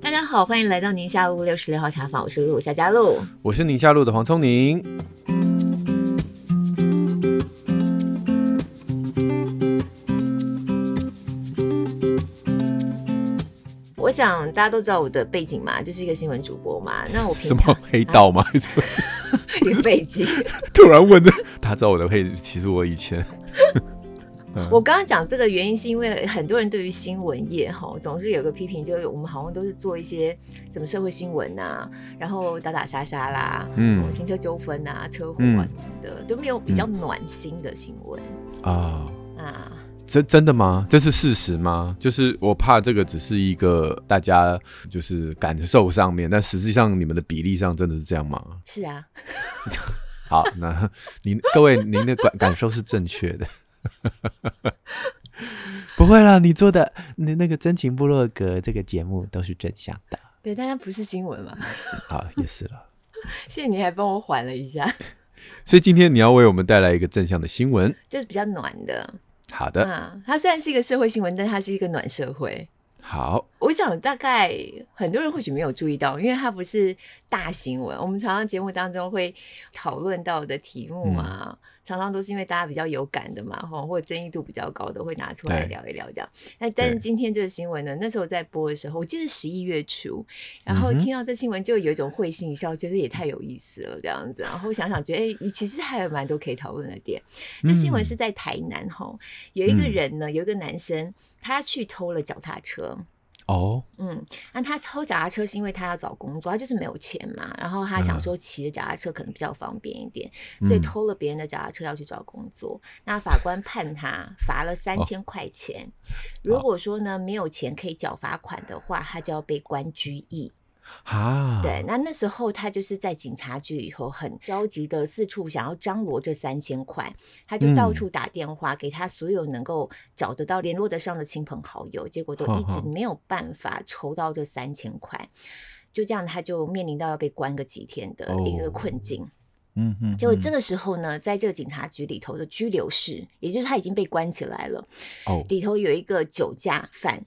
大家好，欢迎来到宁夏路六十六号茶坊，我是陆夏佳璐，我是宁夏路的黄聪宁。我想大家都知道我的背景嘛，就是一个新闻主播嘛。那我什么黑道吗？一个背景。突然问的，他知道我的背景，其实我以前。我刚刚讲这个原因，是因为很多人对于新闻业哈，总是有个批评，就是我们好像都是做一些什么社会新闻啊，然后打打杀杀啦，嗯，行车纠纷啊、车祸啊什么的，嗯、都没有比较暖心的新闻啊、嗯、啊。真真的吗？这是事实吗？就是我怕这个只是一个大家就是感受上面，但实际上你们的比例上真的是这样吗？是啊。好，那您各位您的感感受是正确的。不会啦，你做的那那个真情部落格这个节目都是正向的。对，但它不是新闻嘛。好，也是了。谢谢你还帮我缓了一下。所以今天你要为我们带来一个正向的新闻，就是比较暖的。好的，嗯，它虽然是一个社会新闻，但它是一个暖社会。好，我想大概很多人或许没有注意到，因为它不是大新闻。我们常常节目当中会讨论到的题目啊。嗯常常都是因为大家比较有感的嘛，哈，或者争议度比较高的，会拿出来聊一聊这样。那但是今天这个新闻呢，那时候在播的时候，我记得十一月初，然后听到这新闻就有一种会心一笑，觉得也太有意思了这样子。然后想想觉得，哎、欸，其实还有蛮多可以讨论的点。这新闻是在台南哈，有一个人呢，有一个男生，他去偷了脚踏车。哦，嗯，那他偷脚踏车是因为他要找工作，他就是没有钱嘛，然后他想说骑着脚踏车可能比较方便一点，嗯、所以偷了别人的脚踏车要去找工作。嗯、那法官判他罚了三千块钱，哦、如果说呢没有钱可以缴罚款的话，他就要被关拘役。啊，对，那那时候他就是在警察局里头很着急的四处想要张罗这三千块，他就到处打电话给他所有能够找得到联络得上的亲朋好友，结果都一直没有办法筹到这三千块，就这样他就面临到要被关个几天的一个困境。嗯嗯，结果这个时候呢，在这个警察局里头的拘留室，也就是他已经被关起来了，哦，里头有一个酒驾犯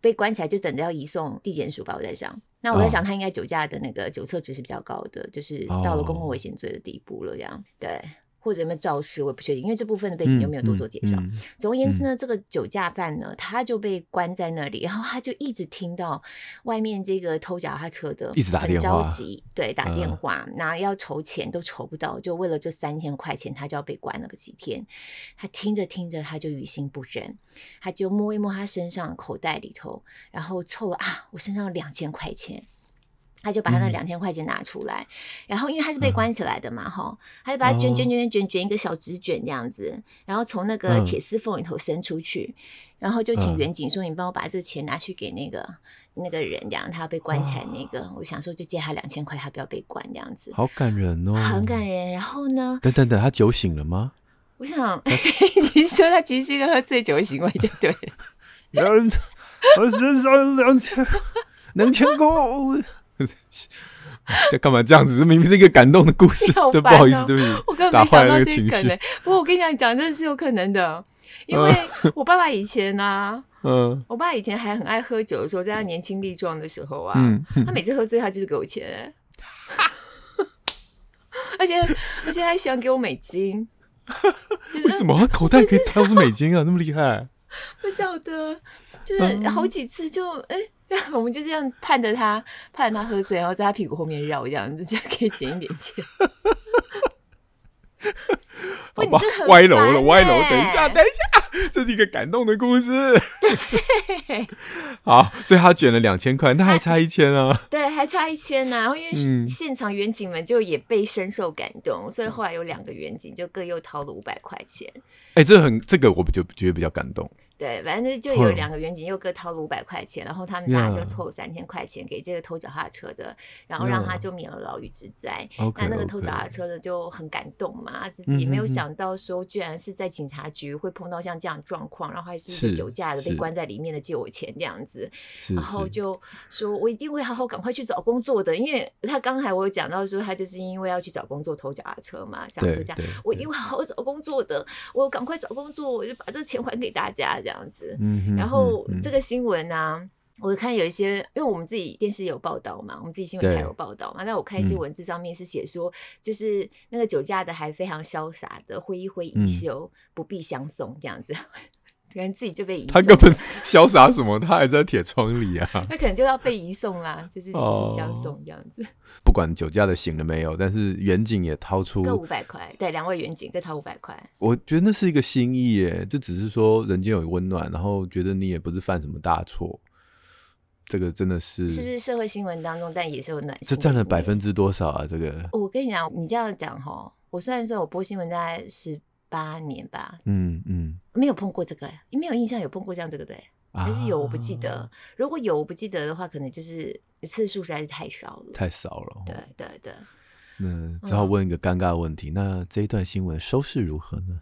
被关起来，就等着要移送地检署吧，我在想。那我在想，他应该酒驾的那个酒测值是比较高的，就是到了公共危险罪的地步了，这样对。或者有没有肇事，我也不确定，因为这部分的背景又没有多做介绍。嗯嗯、总而言之呢，嗯、这个酒驾犯呢，他就被关在那里，然后他就一直听到外面这个偷脚踏车的很着急，对，打电话，那、嗯、要筹钱都筹不到，就为了这三千块钱，他就要被关了个几天。他听着听着，他就于心不忍，他就摸一摸他身上口袋里头，然后凑了啊，我身上有两千块钱。他就把他那两千块钱拿出来，嗯、然后因为他是被关起来的嘛，哈、嗯，他就把它卷卷卷卷卷一个小纸卷这样子，然后从那个铁丝缝里头伸出去，嗯、然后就请远景说：“你帮我把这个钱拿去给那个那个人，这样他要被关起来那个。哦”我想说就借他两千块，他不要被关这样子。好感人哦，很感人。然后呢？等等等，他酒醒了吗？我想 你说他其实是一个喝醉酒的行为，就对了。有人，我身上两千两千块。在 干嘛这样子？这明明是一个感动的故事，对，不好意思，对不起，我根本没想到这个可能。不过我跟你讲，讲真的是有可能的，因为我爸爸以前呢，嗯，我爸以前还很爱喝酒的时候，在他年轻力壮的时候啊，他每次喝醉，他就是给我钱，而且而且还喜欢给我美金。为什么他口袋可以掏出美金啊？那么厉害？不晓得，就是好几次就哎。我们就这样盼着他，盼着他喝醉，然后在他屁股后面绕，这样子就可以捡一点钱。好吧，歪楼了，歪楼。等一下，等一下，这是一个感动的故事。对好，所以他卷了两千块，那还差一千啊？对，还差一千呢、啊。然后因为现场远景们就也被深受感动，嗯、所以后来有两个远景就各又掏了五百块钱。哎、欸，这很，这个我就觉得比较感动。对，反正就有两个远景又各掏了五百块钱，然后他们俩就凑三千块钱给这个偷脚踏车的，然后让他就免了牢狱之灾。那那个偷脚踏车的就很感动嘛，自己也没有想到说，居然是在警察局会碰到像这样状况，然后还是一个酒驾的被关在里面的借我钱这样子，然后就说我一定会好好赶快去找工作的，因为他刚才我有讲到说他就是因为要去找工作偷脚踏车嘛，想说这样我一定会好好找工作的，我赶快找工作，我就把这个钱还给大家这样子，然后这个新闻呢、啊。我看有一些，因为我们自己电视有报道嘛，我们自己新闻台有报道嘛。那我看一些文字上面是写说，就是那个酒驾的还非常潇洒的挥一挥衣袖，不必相送这样子，可能自己就被移送。他根本潇洒什么？他还在铁窗里啊！那可能就要被移送啦，就是移相送这样子。哦、不管酒驾的醒了没有，但是远景也掏出各五百块，对，两位远景各掏五百块。我觉得那是一个心意耶，就只是说人间有温暖，然后觉得你也不是犯什么大错。这个真的是是不是社会新闻当中，但也是有暖心。这占了百分之多少啊？这个我跟你讲，你这样讲哈，我虽然说我播新闻大概十八年吧，嗯嗯，没有碰过这个，你没有印象有碰过这样这个的，还是有我不记得。啊、如果有我不记得的话，可能就是次数实在是太少了，太少了。对对对，那只好问一个尴尬的问题，嗯、那这一段新闻收视如何呢？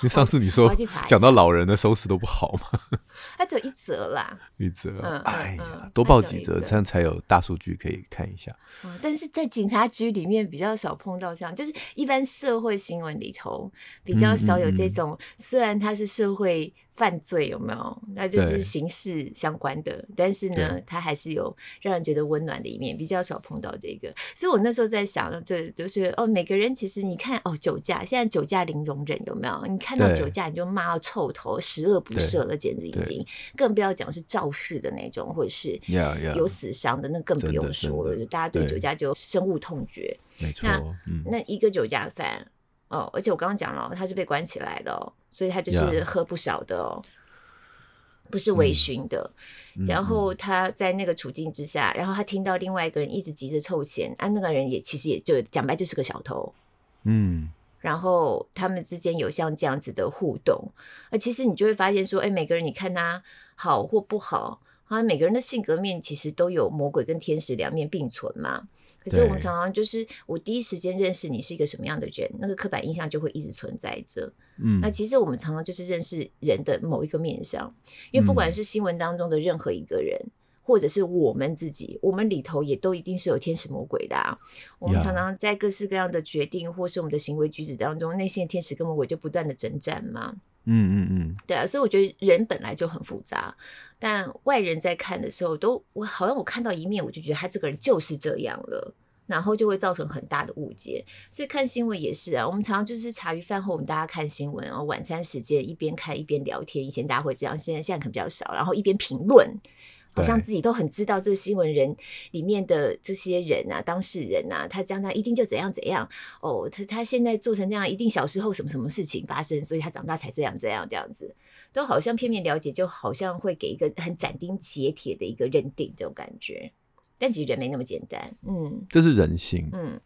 因 为上次你说讲到老人的收视都不好嘛，他只有一折啦，一折，哎呀，多报几折，这样才有大数据可以看一下。但是在警察局里面比较少碰到像，就是一般社会新闻里头比较少有这种，虽然它是社会。犯罪有没有？那就是刑事相关的，但是呢，它还是有让人觉得温暖的一面，比较少碰到这个。所以我那时候在想，这就是哦，每个人其实你看哦，酒驾现在酒驾零容忍有没有？你看到酒驾你就骂到臭头，十恶不赦了，简直已经，更不要讲是肇事的那种，或者是有死伤的，那更不用说了。就大家对酒驾就深恶痛绝。没错，那、嗯、那一个酒驾犯哦，而且我刚刚讲了，他是被关起来的哦。所以他就是喝不少的哦，不是微醺的。然后他在那个处境之下，然后他听到另外一个人一直急着凑钱，啊，那个人也其实也就讲白就是个小偷，嗯。然后他们之间有像这样子的互动，啊其实你就会发现说，哎，每个人你看他好或不好，啊，每个人的性格面其实都有魔鬼跟天使两面并存嘛。可是我们常常就是，我第一时间认识你是一个什么样的人，那个刻板印象就会一直存在着。嗯，那其实我们常常就是认识人的某一个面相，因为不管是新闻当中的任何一个人，嗯、或者是我们自己，我们里头也都一定是有天使魔鬼的啊。我们常常在各式各样的决定，或是我们的行为举止当中，内心的天使跟魔鬼就不断的征战嘛。嗯嗯嗯，对啊，所以我觉得人本来就很复杂，但外人在看的时候，都我好像我看到一面，我就觉得他这个人就是这样了，然后就会造成很大的误解。所以看新闻也是啊，我们常常就是茶余饭后，我们大家看新闻，然后晚餐时间一边看一边聊天。以前大家会这样，现在现在可能比较少，然后一边评论。好像自己都很知道这个新闻人里面的这些人啊，当事人啊，他这样他一定就怎样怎样哦，他他现在做成这样，一定小时候什么什么事情发生，所以他长大才这样这样这样子，都好像片面了解，就好像会给一个很斩钉截铁的一个认定这种感觉，但其实人没那么简单，嗯，这是人性，嗯，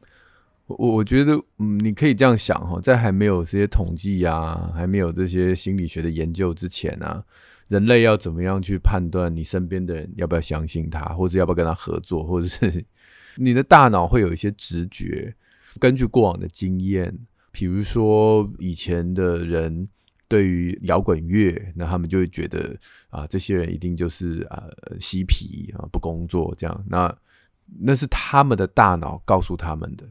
我我觉得嗯，你可以这样想哈，在还没有这些统计啊，还没有这些心理学的研究之前啊。人类要怎么样去判断你身边的人要不要相信他，或者要不要跟他合作，或者是你的大脑会有一些直觉，根据过往的经验，比如说以前的人对于摇滚乐，那他们就会觉得啊，这些人一定就是啊嬉皮啊不工作这样，那那是他们的大脑告诉他们的。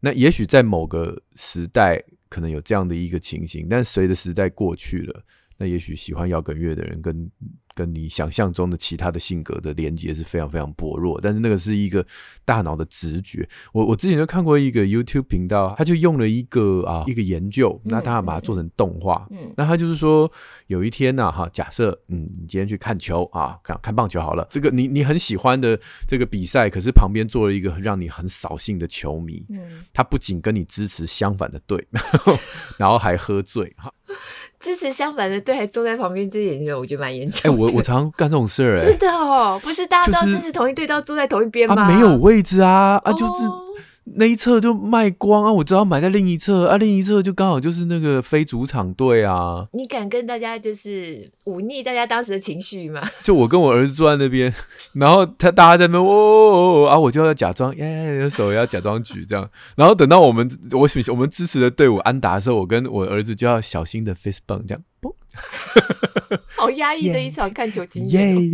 那也许在某个时代可能有这样的一个情形，但随着时代过去了。那也许喜欢摇滚乐的人跟跟你想象中的其他的性格的连接是非常非常薄弱，但是那个是一个大脑的直觉。我我之前就看过一个 YouTube 频道，他就用了一个啊一个研究，那他把它做成动画，嗯，那他就是说有一天呢、啊，哈，假设嗯，你今天去看球啊，看看棒球好了，这个你你很喜欢的这个比赛，可是旁边坐了一个让你很扫兴的球迷，嗯，他不仅跟你支持相反的队，然后还喝醉哈。支持相反的队还坐在旁边，这点就我觉得蛮严重。哎，我我常干这种事儿，哎，真的哦，不是大家都要支持同一队，都要坐在同一边吗？啊，没有位置啊，啊，就是那一侧就卖光啊，我只要买在另一侧啊，另一侧就刚好就是那个非主场队啊。你敢跟大家就是忤逆大家当时的情绪吗？就我跟我儿子坐在那边，然后他大家在那边哦，哦，哦啊，我就要假装耶，手要假装举这样，然后等到我们我我们支持的队伍安达的时候，我跟我儿子就要小心的 face bump 这样，嘣，好压抑的一场看球经验。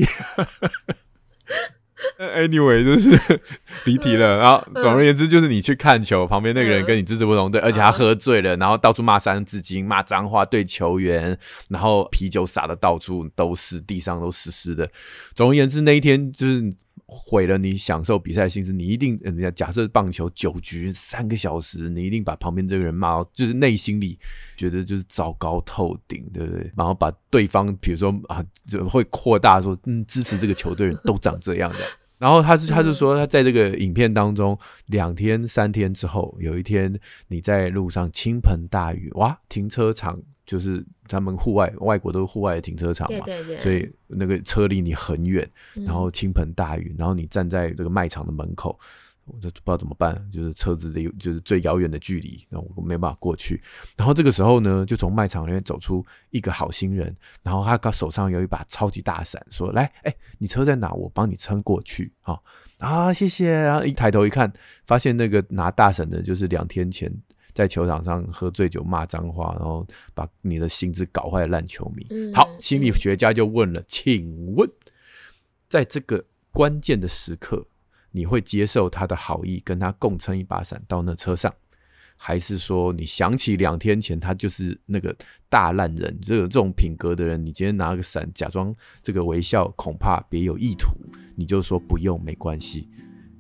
Yeah. Anyway，就是 离题了。然后总而言之，就是你去看球，旁边那个人跟你支持不同队，而且他喝醉了，然后到处骂三字经、骂脏话对球员，然后啤酒洒的到处都是，地上都湿湿的。总而言之，那一天就是。毁了你享受比赛的心思，你一定人家假设棒球九局三个小时，你一定把旁边这个人骂到，就是内心里觉得就是糟糕透顶，对不对？然后把对方，比如说啊，就会扩大说，嗯，支持这个球队人都长这样的。然后他就他就说，他在这个影片当中，两天三天之后，有一天你在路上倾盆大雨，哇，停车场。就是他们户外，外国都是户外的停车场嘛，对对对，所以那个车离你很远，然后倾盆大雨，然后你站在这个卖场的门口，我就不知道怎么办，就是车子离就是最遥远的距离，然后我没办法过去。然后这个时候呢，就从卖场里面走出一个好心人，然后他手上有一把超级大伞，说：“来，哎，你车在哪？我帮你撑过去。”啊啊，谢谢。然后一抬头一看，发现那个拿大伞的，就是两天前。在球场上喝醉酒骂脏话，然后把你的心智搞坏的烂球迷。嗯、好，心理学家就问了，请问，在这个关键的时刻，你会接受他的好意，跟他共撑一把伞到那车上，还是说你想起两天前他就是那个大烂人，这个这种品格的人，你今天拿个伞假装这个微笑，恐怕别有意图，你就说不用没关系，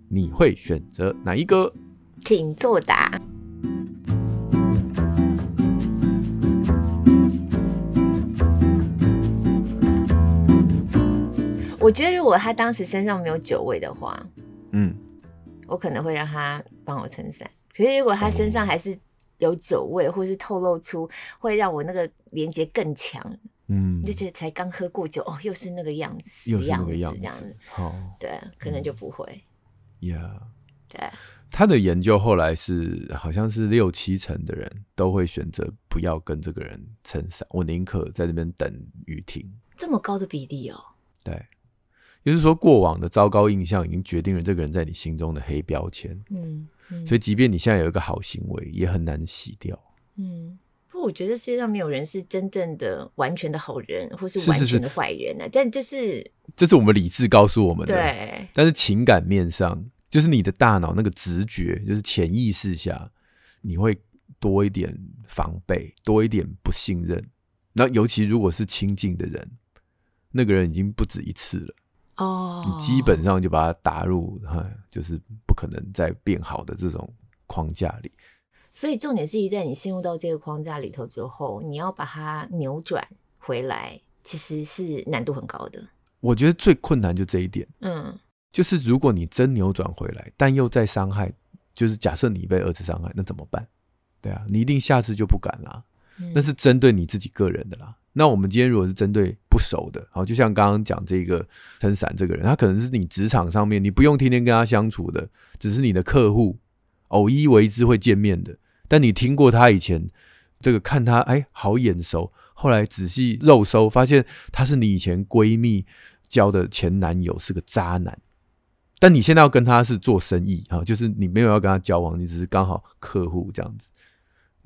你会选择哪一个？请作答。我觉得如果他当时身上没有酒味的话，嗯，我可能会让他帮我撑伞。可是如果他身上还是有酒味，或是透露出会让我那个连接更强，嗯，就觉得才刚喝过酒，哦，又是那个样子，又是那个样子，这样子，好，对，可能就不会。呀、嗯，对，他的研究后来是，好像是六七成的人都会选择不要跟这个人撑伞，我宁可在这边等雨停。这么高的比例哦？对。就是说，过往的糟糕印象已经决定了这个人在你心中的黑标签。嗯，嗯，所以即便你现在有一个好行为，也很难洗掉。嗯，不过我觉得世界上没有人是真正的完全的好人，或是完全的坏人呢、啊。但就是，这是我们理智告诉我们的。对。但是情感面上，就是你的大脑那个直觉，就是潜意识下，你会多一点防备，多一点不信任。那尤其如果是亲近的人，那个人已经不止一次了。哦，你基本上就把它打入哈，就是不可能再变好的这种框架里。所以重点是一旦你陷入到这个框架里头之后，你要把它扭转回来，其实是难度很高的。我觉得最困难就这一点，嗯，就是如果你真扭转回来，但又再伤害，就是假设你被二次伤害，那怎么办？对啊，你一定下次就不敢了。嗯，那是针对你自己个人的啦。那我们今天如果是针对不熟的，好，就像刚刚讲这个撑伞这个人，他可能是你职场上面你不用天天跟他相处的，只是你的客户，偶一为之会见面的。但你听过他以前这个看他哎好眼熟，后来仔细肉搜发现他是你以前闺蜜交的前男友，是个渣男。但你现在要跟他是做生意啊，就是你没有要跟他交往，你只是刚好客户这样子。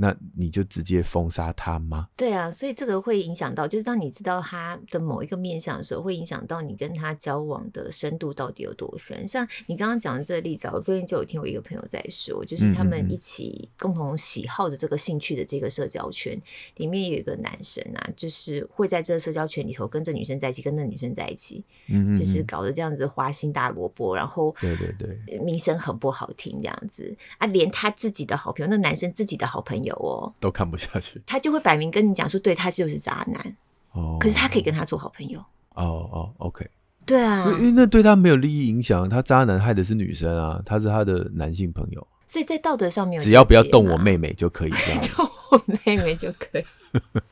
那你就直接封杀他吗？对啊，所以这个会影响到，就是当你知道他的某一个面相的时候，会影响到你跟他交往的深度到底有多深。像你刚刚讲的这个例子，我最近就有听我一个朋友在说，就是他们一起共同喜好的这个兴趣的这个社交圈里面有一个男生啊，就是会在这个社交圈里头跟这女生在一起，跟那女生在一起，嗯，就是搞得这样子花心大萝卜，然后对对对，名声很不好听这样子啊，连他自己的好朋友，那男生自己的好朋友。哦，都看不下去，他就会摆明跟你讲说，对，他就是渣男。哦，可是他可以跟他做好朋友。哦哦，OK，对啊，因为那对他没有利益影响，他渣男害的是女生啊，他是他的男性朋友，所以在道德上面只要不要动我妹妹就可以，动我妹妹就可以，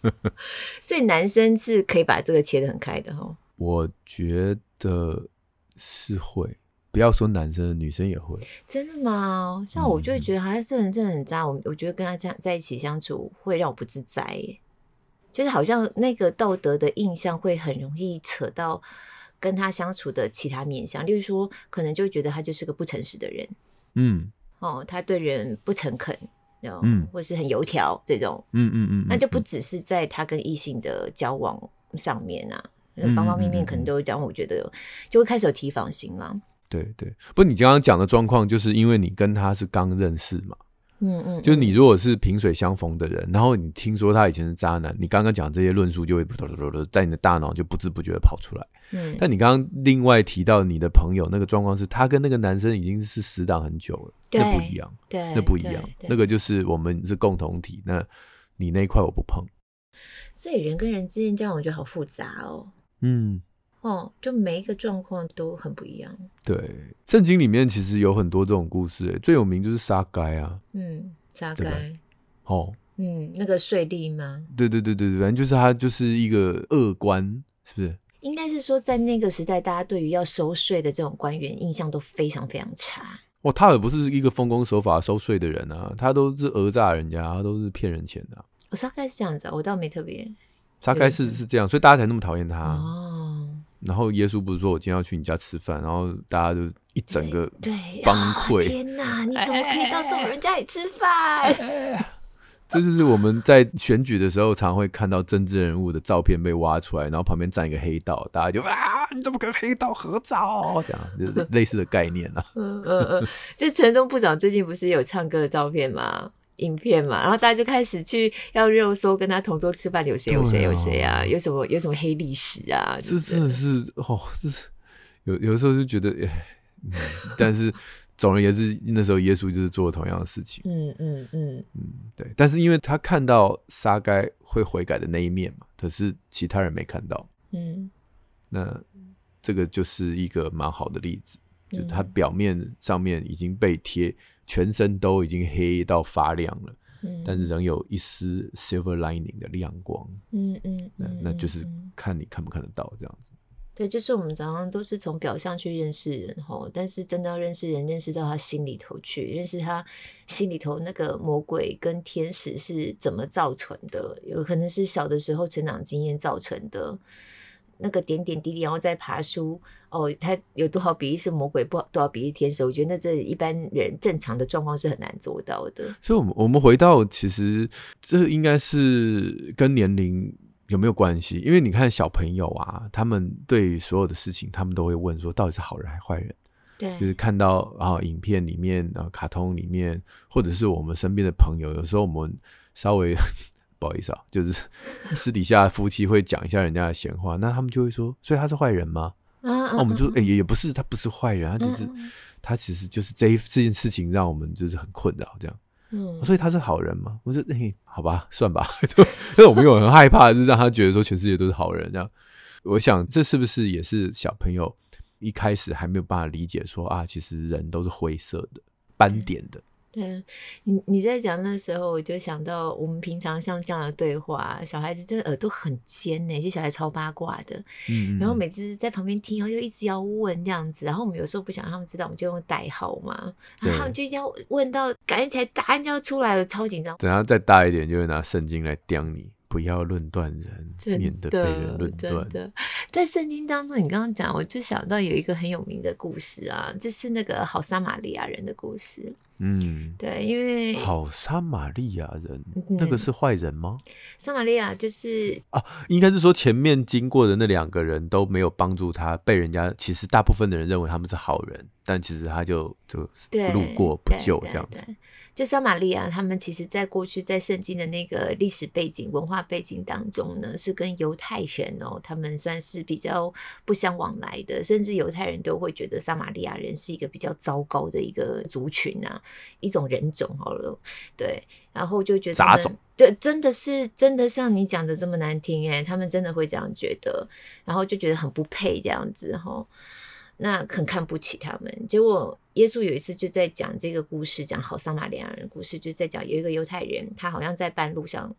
所以男生是可以把这个切得很开的哦，我觉得是会，不要说男生，女生也会。真的吗？像我就会觉得，他这人真的很渣。我、嗯、我觉得跟他这样在一起相处会让我不自在耶，就是好像那个道德的印象会很容易扯到跟他相处的其他面向，例如说，可能就会觉得他就是个不诚实的人。嗯，哦，他对人不诚恳，嗯，或是很油条这种。嗯嗯嗯，嗯，那就不只是在他跟异性的交往上面啊。方方面面可能都会让我觉得，就会开始有提防心了。对对，不，你刚刚讲的状况，就是因为你跟他是刚认识嘛。嗯嗯，就是你如果是萍水相逢的人，然后你听说他以前是渣男，你刚刚讲这些论述就会在你的大脑就不知不觉的跑出来。嗯，但你刚刚另外提到你的朋友那个状况是，他跟那个男生已经是死党很久了，那不一样，对，那不一样，那个就是我们是共同体，那你那一块我不碰。所以人跟人之间交往，我觉得好复杂哦。嗯，哦，就每一个状况都很不一样。对，圣经里面其实有很多这种故事，最有名就是撒该啊。嗯，撒该。哦，嗯，那个税吏吗？对对对对对，反正就是他就是一个恶官，是不是？应该是说，在那个时代，大家对于要收税的这种官员印象都非常非常差。哦，他也不是一个奉公守法收税的人啊，他都是讹诈人家，他都是骗人钱的啊。我撒该是这样子啊，我倒没特别。大概是是这样，所以大家才那么讨厌他。哦。然后耶稣不是说，我今天要去你家吃饭，然后大家就一整个崩溃。天哪，你怎么可以到这种人家里吃饭？这就是我们在选举的时候，常会看到政治人物的照片被挖出来，然后旁边站一个黑道，大家就啊，你怎么跟黑道合照？这样就是类似的概念啊。嗯嗯嗯。就陈忠部长最近不是有唱歌的照片吗？影片嘛，然后大家就开始去要热搜，跟他同桌吃饭有谁有谁有谁啊？有什么有什么黑历史啊？这真的是哦，这是有有的时候就觉得，嗯，但是总而言之，那时候耶稣就是做同样的事情。嗯嗯嗯嗯，对。但是因为他看到撒该会悔改的那一面嘛，可是其他人没看到。嗯，那这个就是一个蛮好的例子，就是他表面上面已经被贴。全身都已经黑到发亮了，嗯，但是仍有一丝 silver lining 的亮光，嗯嗯，那那就是看你看不看得到这样子。对，就是我们常常都是从表象去认识人吼，但是真的要认识人，认识到他心里头去，认识他心里头那个魔鬼跟天使是怎么造成的，有可能是小的时候成长经验造成的。那个点点滴滴，然后再爬书哦，他有多少比例是魔鬼，不多少比例天使？我觉得那这一般人正常的状况是很难做到的。所以，我们我们回到，其实这应该是跟年龄有没有关系？因为你看小朋友啊，他们对于所有的事情，他们都会问说，到底是好人还是坏人？对，就是看到啊，影片里面啊，卡通里面，或者是我们身边的朋友，有时候我们稍微。不好意思啊，就是私底下夫妻会讲一下人家的闲话，那他们就会说，所以他是坏人吗？啊啊、我们就说，哎、欸，也不是，他不是坏人，他就是、嗯、他其实就是这一这件事情让我们就是很困扰，这样。嗯，所以他是好人吗？我说，哎、欸，好吧，算吧。就因为我们有很害怕，就是让他觉得说全世界都是好人这样。我想这是不是也是小朋友一开始还没有办法理解说啊，其实人都是灰色的、斑点的。对，你你在讲那时候，我就想到我们平常像这样的对话，小孩子真的耳朵很尖呢，其实小孩超八卦的，嗯，然后每次在旁边听，然后又一直要问这样子，然后我们有时候不想让他们知道，我们就用代号嘛，然后他们就要问到感觉起来答案就要出来了，超紧张。等他再大一点，就会拿圣经来刁你。不要论断人，免得被人论断。的，在圣经当中，你刚刚讲，我就想到有一个很有名的故事啊，就是那个好撒玛利亚人的故事。嗯，对，因为好撒玛利亚人，那个是坏人吗？撒玛利亚就是啊，应该是说前面经过的那两个人都没有帮助他，被人家其实大部分的人认为他们是好人，但其实他就就路过不救这样子。就撒玛利亚，他们其实在过去在圣经的那个历史背景、文化背景当中呢，是跟犹太人哦，他们算是比较不相往来的，甚至犹太人都会觉得撒玛利亚人是一个比较糟糕的一个族群啊，一种人种好了，对，然后就觉得杂种，对，真的是真的像你讲的这么难听哎，他们真的会这样觉得，然后就觉得很不配这样子哈。那很看不起他们，结果耶稣有一次就在讲这个故事，讲好撒玛利亚人的故事，就在讲有一个犹太人，他好像在半路上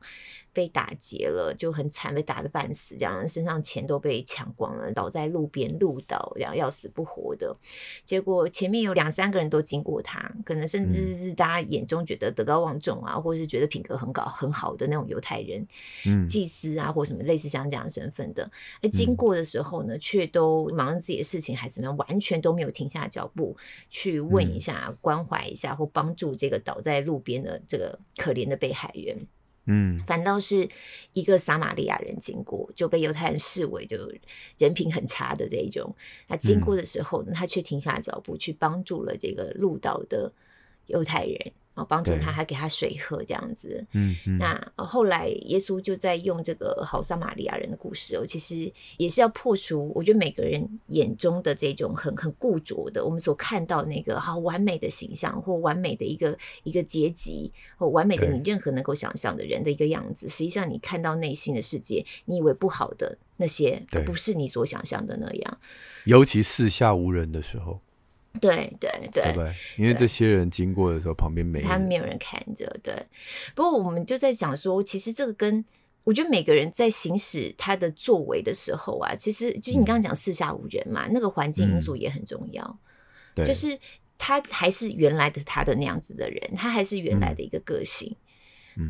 被打劫了，就很惨，被打得半死，这样身上钱都被抢光了，倒在路边路倒，这样要死不活的。结果前面有两三个人都经过他，可能甚至是大家眼中觉得德高望重啊，嗯、或者是觉得品格很高很好的那种犹太人，嗯，祭司啊，或什么类似像这样身份的，而经过的时候呢，却都忙着自己的事情，还怎么样，完全都没有停下脚步去问一下、嗯、关怀一下或帮助这个倒在路边的这个可怜的被害人。嗯，反倒是一个撒玛利亚人经过，就被犹太人视为就人品很差的这一种。那经过的时候呢，他却停下脚步去帮助了这个路倒的犹太人。帮助他，还给他水喝，这样子。嗯，嗯，那后来耶稣就在用这个好撒玛利亚人的故事哦，其实也是要破除，我觉得每个人眼中的这种很很固着的，我们所看到那个好完美的形象，或完美的一个一个阶级，或完美的你任何能够想象的人的一个样子。实际上，你看到内心的世界，你以为不好的那些，不是你所想象的那样。尤其四下无人的时候。对对对，因为这些人经过的时候，旁边没他们没有人看着。对，不过我们就在讲说，其实这个跟我觉得每个人在行使他的作为的时候啊，其实就是你刚刚讲四下无人嘛，嗯、那个环境因素也很重要。对，就是他还是原来的他的那样子的人，他还是原来的一个个性。嗯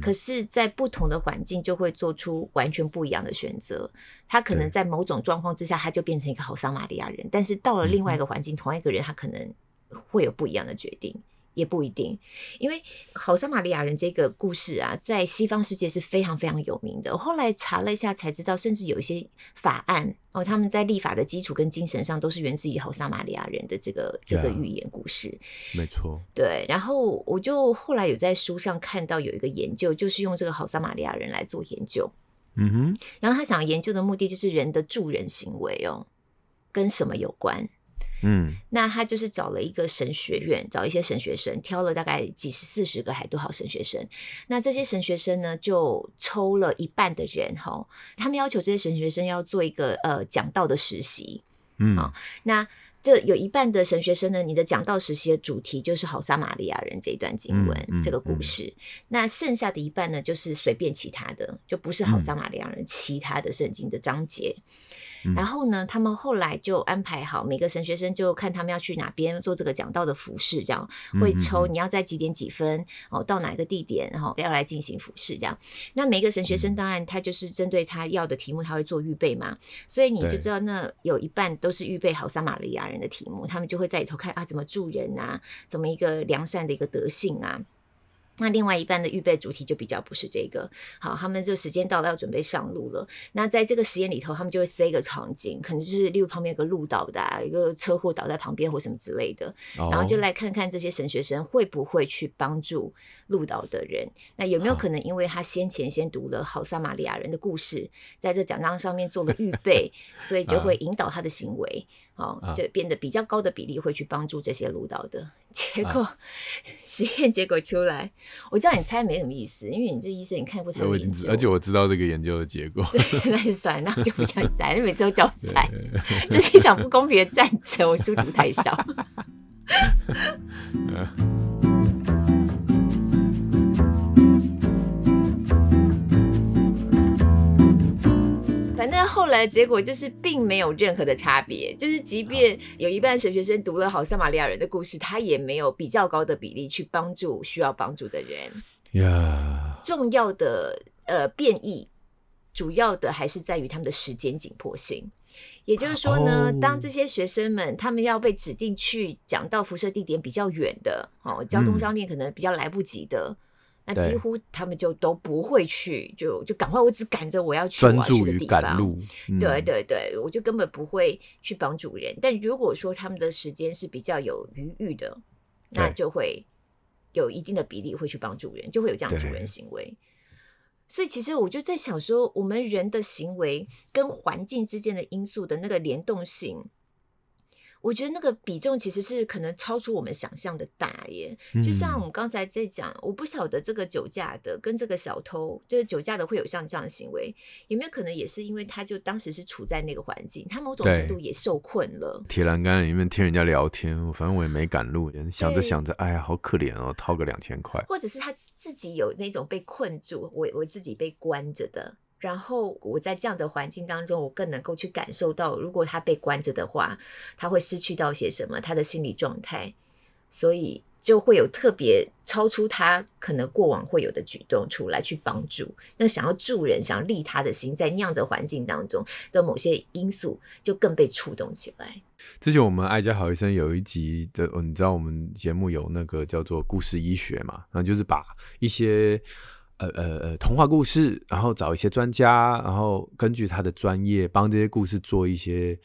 可是，在不同的环境，就会做出完全不一样的选择。他可能在某种状况之下，他就变成一个好撒玛利亚人；但是到了另外一个环境，同一个人，他可能会有不一样的决定。也不一定，因为好撒玛利亚人这个故事啊，在西方世界是非常非常有名的。后来查了一下才知道，甚至有一些法案哦，他们在立法的基础跟精神上都是源自于好撒玛利亚人的这个这个寓言故事。没错，对。然后我就后来有在书上看到有一个研究，就是用这个好撒玛利亚人来做研究。嗯哼。然后他想研究的目的就是人的助人行为哦，跟什么有关？嗯，那他就是找了一个神学院，找一些神学生，挑了大概几十、四十个还多少神学生。那这些神学生呢，就抽了一半的人哈，他们要求这些神学生要做一个呃讲道的实习。嗯，好，那这有一半的神学生呢，你的讲道实习的主题就是好撒玛利亚人这一段经文、嗯嗯、这个故事。那剩下的一半呢，就是随便其他的，就不是好撒玛利亚人其他的圣经的章节。然后呢，他们后来就安排好每个神学生，就看他们要去哪边做这个讲道的服饰，这样会抽你要在几点几分哦到哪个地点，然后要来进行服饰，这样。那每个神学生当然他就是针对他要的题目，他会做预备嘛，所以你就知道那有一半都是预备好撒玛利亚人的题目，他们就会在里头看啊怎么助人啊，怎么一个良善的一个德性啊。那另外一半的预备主题就比较不是这个，好，他们就时间到了要准备上路了。那在这个实验里头，他们就会塞一个场景，可能就是例如旁边有个路倒的、啊，一个车祸倒在旁边或什么之类的，然后就来看看这些神学生会不会去帮助路倒的人。那有没有可能因为他先前先读了好撒玛利亚人的故事，在这讲章上面做了预备，所以就会引导他的行为。哦，就变得比较高的比例会去帮助这些路倒的。结果、啊、实验结果出来，我叫你猜没什么意思，因为你这医生你看不太懂研究，而且我知道这个研究的结果。对，那就算，那我就不叫你猜，你每次都叫我猜，这是一场不公平的战争，我书读太少。后来结果就是并没有任何的差别，就是即便有一半神学生读了好撒玛利亚人的故事，他也没有比较高的比例去帮助需要帮助的人。呀，重要的呃变异，主要的还是在于他们的时间紧迫性。也就是说呢，当这些学生们他们要被指定去讲到辐射地点比较远的哦，交通上面可能比较来不及的。那几乎他们就都不会去，就就赶快，我只赶着我要去我要去的地方。嗯、对对对，我就根本不会去帮助人。但如果说他们的时间是比较有余裕的，那就会有一定的比例会去帮助人，就会有这样的助人行为。所以其实我就在想说，我们人的行为跟环境之间的因素的那个联动性。我觉得那个比重其实是可能超出我们想象的大耶。就像我们刚才在讲，我不晓得这个酒驾的跟这个小偷，就是酒驾的会有像这样的行为，有没有可能也是因为他就当时是处在那个环境，他某种程度也受困了。铁栏杆里面听人家聊天，反正我也没赶路，想着想着，哎呀，好可怜哦，掏个两千块，或者是他自己有那种被困住，我我自己被关着的。然后我在这样的环境当中，我更能够去感受到，如果他被关着的话，他会失去到些什么，他的心理状态，所以就会有特别超出他可能过往会有的举动出来去帮助。那想要助人、想要利他的心，在那样的环境当中的某些因素，就更被触动起来。之前我们爱家好医生有一集的，你知道我们节目有那个叫做故事医学嘛？然后就是把一些。呃呃呃，童话故事，然后找一些专家，然后根据他的专业，帮这些故事做一些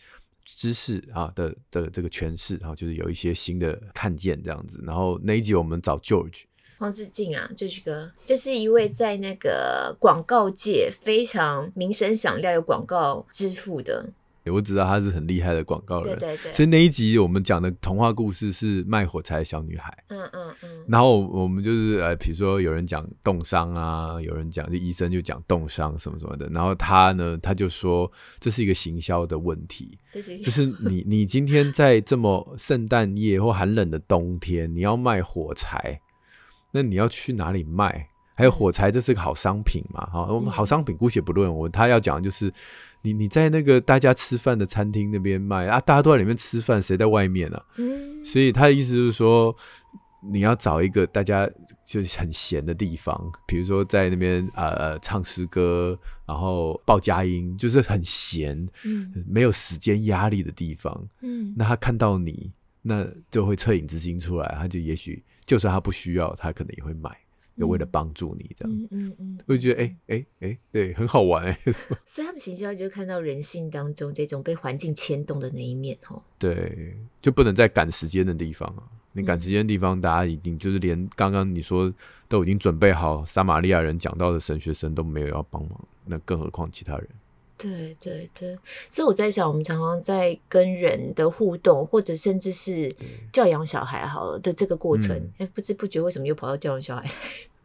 知识啊的的这个诠释，然后就是有一些新的看见这样子。然后那一集我们找 George 黄志进啊，George 哥，就是一位在那个广告界非常名声响亮、有广告之父的。我知道他是很厉害的广告人，对对对，所以那一集我们讲的童话故事是卖火柴的小女孩，嗯嗯嗯，然后我们就是呃，比如说有人讲冻伤啊，有人讲就医生就讲冻伤什么什么的，然后他呢他就说这是一个行销的问题，就是你你今天在这么圣诞夜或寒冷的冬天，你要卖火柴，那你要去哪里卖？还有火柴这是个好商品嘛？哈，我们好商品姑且不论，我他要讲的就是。你你在那个大家吃饭的餐厅那边卖啊，大家都在里面吃饭，谁在外面呢、啊？嗯，所以他的意思就是说，你要找一个大家就是很闲的地方，比如说在那边呃呃唱诗歌，然后报佳音，就是很闲，嗯，没有时间压力的地方，嗯，那他看到你，那就会恻隐之心出来，他就也许就算他不需要，他可能也会买。有为了帮助你这样，嗯嗯嗯，我就觉得哎哎哎，对，很好玩哎。所以他们行销就看到人性当中这种被环境牵动的那一面哦。对，就不能在赶时间的地方啊！你赶时间的地方，大家一定就是连刚刚你说都已经准备好撒玛利亚人讲到的神学生都没有要帮忙，那更何况其他人？对对对，所以我在想，我们常常在跟人的互动，或者甚至是教养小孩好了的这个过程，哎、嗯，不知不觉为什么又跑到教养小孩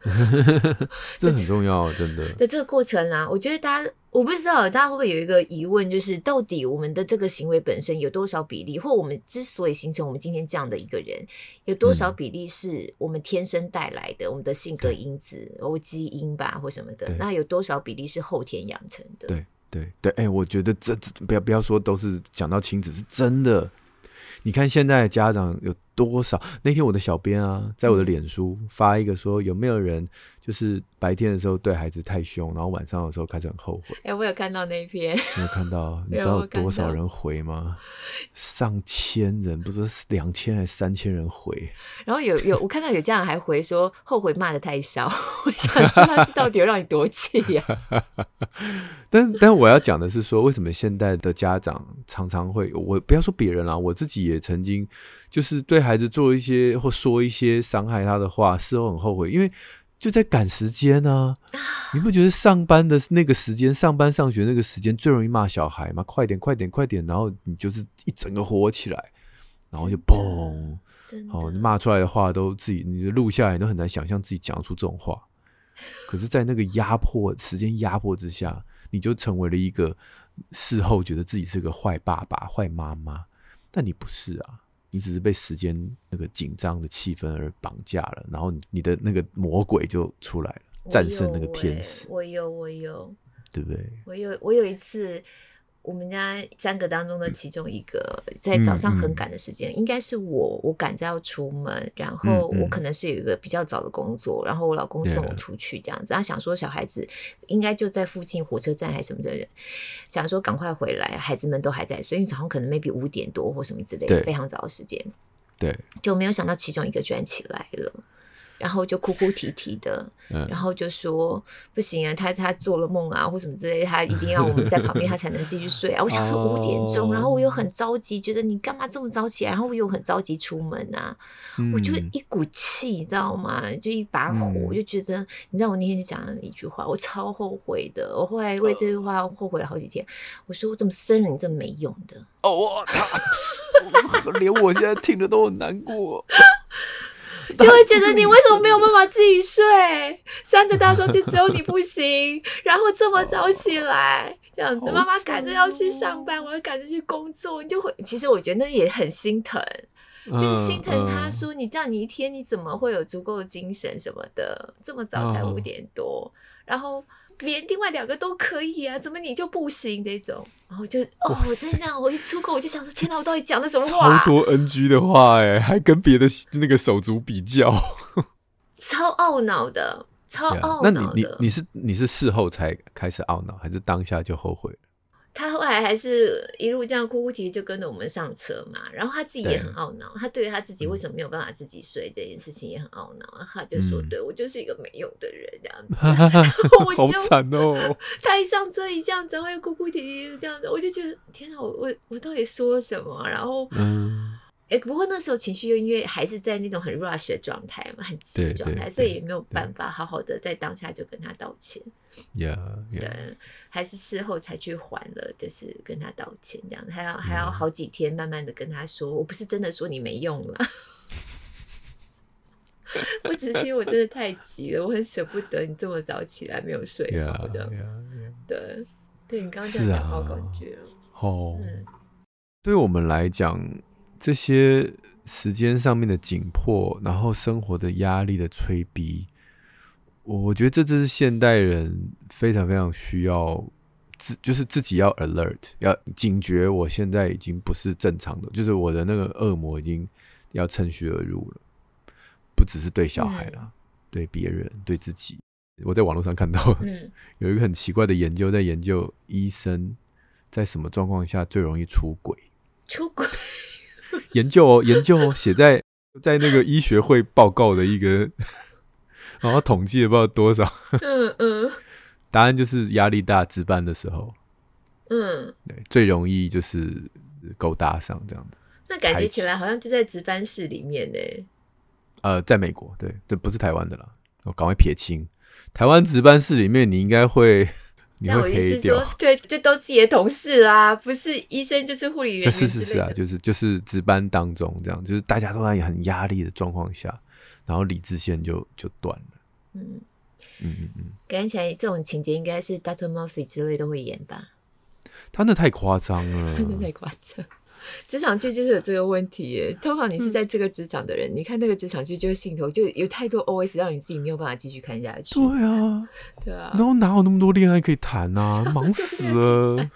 来？这很重要，真的。的这个过程啊，我觉得大家，我不知道大家会不会有一个疑问，就是到底我们的这个行为本身有多少比例，或我们之所以形成我们今天这样的一个人，有多少比例是我们天生带来的，嗯、我们的性格因子、欧基因吧，或什么的？那有多少比例是后天养成的？对。对对，哎、欸，我觉得这这不要不要说都是讲到亲子，是真的。你看现在家长有多少？那天我的小编啊，在我的脸书发一个说，有没有人就是白天的时候对孩子太凶，然后晚上的时候开始很后悔？哎、欸，我有看到那一篇，你有看到？你知道有多少人回吗？上千人，不是两千还是三千人回？然后有有，我看到有家长还回说后悔骂的太少，我想知道是到底有让你多气呀？但但我要讲的是说，为什么现在的家长常常会，我不要说别人啦，我自己也曾经。就是对孩子做一些或说一些伤害他的话，事后很后悔，因为就在赶时间呢、啊。你不觉得上班的那个时间、上班上学那个时间最容易骂小孩吗？快点，快点，快点！然后你就是一整个火起来，然后就嘣！哦，你骂出来的话都自己，你录下来都很难想象自己讲出这种话。可是，在那个压迫时间压迫之下，你就成为了一个事后觉得自己是个坏爸爸、坏妈妈，但你不是啊。你只是被时间那个紧张的气氛而绑架了，然后你的那个魔鬼就出来了，战胜那个天使。我有，我有，对不对？我有，我有一次。我们家三个当中的其中一个，在早上很赶的时间，嗯嗯、应该是我，我赶着要出门，然后我可能是有一个比较早的工作，然后我老公送我出去这样子，他想说小孩子应该就在附近火车站还是什么的人，想说赶快回来，孩子们都还在，所以早上可能 maybe 五点多或什么之类的，非常早的时间，对，就没有想到其中一个居然起来了。然后就哭哭啼啼的，嗯、然后就说不行啊，他他做了梦啊，或什么之类，他一定要我们在旁边，他才能继续睡啊。我想说五点钟，哦、然后我又很着急，觉得你干嘛这么早起来？然后我又很着急出门啊，嗯、我就一股气，你知道吗？就一把火，嗯、我就觉得，你知道我那天就讲了一句话，我超后悔的，我后来为这句话后悔了好几天。我说我怎么生了你这么没用的？哦，他 连我现在听着都很难过。就会觉得你为什么没有办法自己睡？三个当中就只有你不行，然后这么早起来，这样子，妈妈赶着要去上班，我要赶着去工作，你就会，其实我觉得那也很心疼，就是心疼他说你这样，你一天你怎么会有足够的精神什么的？这么早才五点多，然后。连另外两个都可以啊，怎么你就不行？这种，然后就哦，我真的，我一出口我就想说，天哪，我到底讲的什么话？超多 NG 的话，哎，还跟别的那个手足比较，超懊恼的，超懊恼的。那你你你是你是事后才开始懊恼，还是当下就后悔？他后来还是一路这样哭哭啼啼就跟着我们上车嘛，然后他自己也很懊恼，对他对于他自己为什么没有办法自己睡这件事情也很懊恼，嗯、他就说：“对我就是一个没用的人这样子。嗯”我就好惨哦！他一上车一这样子，然后又哭哭啼啼这样子，我就觉得天哪，我我我到底说了什么？然后嗯。哎，不过那时候情绪又因为还是在那种很 rush 的状态嘛，很急的状态，所以也没有办法好好的在当下就跟他道歉。Yeah, yeah. 对，还是事后才去还了，就是跟他道歉这样，还要还要好几天慢慢的跟他说，我不是真的说你没用了，我只是因为我真的太急了，我很舍不得你这么早起来没有睡好的。Yeah, yeah, yeah. 对，对你刚刚这样讲好感觉哦。嗯，对我们来讲。这些时间上面的紧迫，然后生活的压力的催逼，我觉得这就是现代人非常非常需要自，就是自己要 alert，要警觉。我现在已经不是正常的，就是我的那个恶魔已经要趁虚而入了，不只是对小孩了，嗯、对别人，对自己。我在网络上看到，嗯、有一个很奇怪的研究，在研究医生在什么状况下最容易出轨。出轨。研究哦，研究哦，写在在那个医学会报告的一个，然后统计了不知道多少，嗯嗯，答案就是压力大值班的时候，嗯，对，最容易就是勾搭上这样子。那感觉起来好像就在值班室里面呢。呃，在美国，对对，不是台湾的啦，我赶快撇清。台湾值班室里面，你应该会。那我意思说，对，就都自己的同事啦，不是医生就是护理人员。是是是啊，就是就是值班当中这样，就是大家都在很压力的状况下，然后理智线就就断了。嗯嗯嗯嗯，感觉起来这种情节应该是 Doctor Murphy 之类都会演吧？他那太夸张了，真的太夸张。职场剧就是有这个问题耶，通常你是在这个职场的人，嗯、你看那个职场剧就是镜头就有太多 OS 让你自己没有办法继续看下去。对啊，对啊，然后哪有那么多恋爱可以谈啊？忙死了。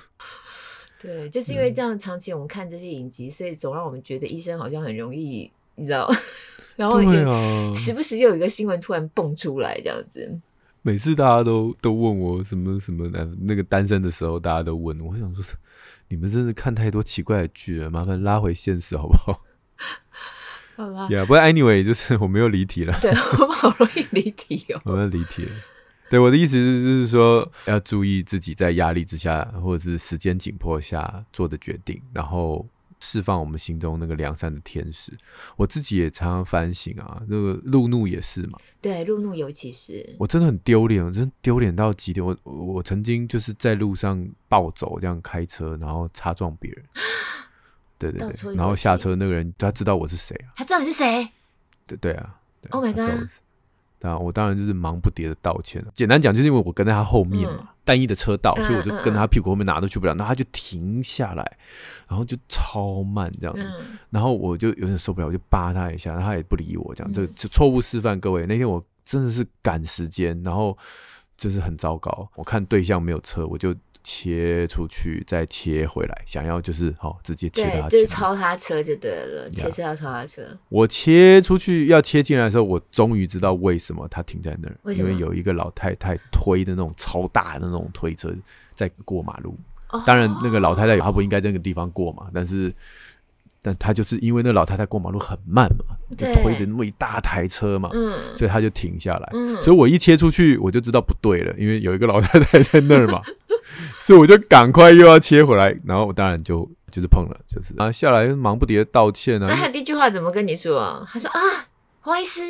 对，就是因为这样，长期我们看这些影集，所以总让我们觉得医生好像很容易，你知道？然后也时不时就有一个新闻突然蹦出来，这样子。每次大家都都问我什么什么的，那个单身的时候，大家都问我，想说。你们真的看太多奇怪的剧了，麻烦拉回现实好不好？好啦，呀，不过 anyway，就是我们又离题了。对，我们好容易离题哦。我们离题了。对，我的意思是，就是说要注意自己在压力之下，或者是时间紧迫下做的决定，然后。释放我们心中那个良善的天使，我自己也常常反省啊。那个路怒也是嘛，对，路怒尤其是我真的很丢脸，我真的丢脸到极点。我我曾经就是在路上暴走，这样开车，然后擦撞别人。对对对，然后下车那个人他知道我是谁啊？他知道你是谁？对对啊对！Oh my god！啊，我当然就是忙不迭的道歉了。简单讲，就是因为我跟在他后面嘛，嗯、单一的车道，所以我就跟他屁股后面哪都去不了。那他就停下来，然后就超慢这样子。嗯、然后我就有点受不了，我就扒他一下，他也不理我，这样。这个错误示范，各位，那天我真的是赶时间，然后就是很糟糕。我看对象没有车，我就。切出去，再切回来，想要就是好、哦，直接切他，就是超他车就对了，切车要超他车。我切出去要切进来的时候，我终于知道为什么他停在那儿，为因为有一个老太太推的那种超大的那种推车在过马路。哦、当然，那个老太太她不应该在那个地方过嘛，但是但他就是因为那老太太过马路很慢嘛，就推着那么一大台车嘛，嗯，所以他就停下来。嗯，所以我一切出去，我就知道不对了，因为有一个老太太在那儿嘛，所以我就赶快又要切回来，然后我当然就就是碰了，就是啊下来忙不迭的道歉啊。那他第一句话怎么跟你说？啊他说啊，黄医师，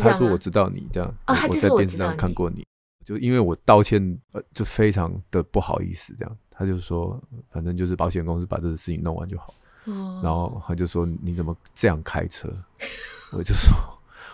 他说我知道你这样，哦，他就是我在电视上看过你，就因为我道歉，呃，就非常的不好意思这样。他就说，反正就是保险公司把这个事情弄完就好。哦然后他就说：“你怎么这样开车？” 我就说：“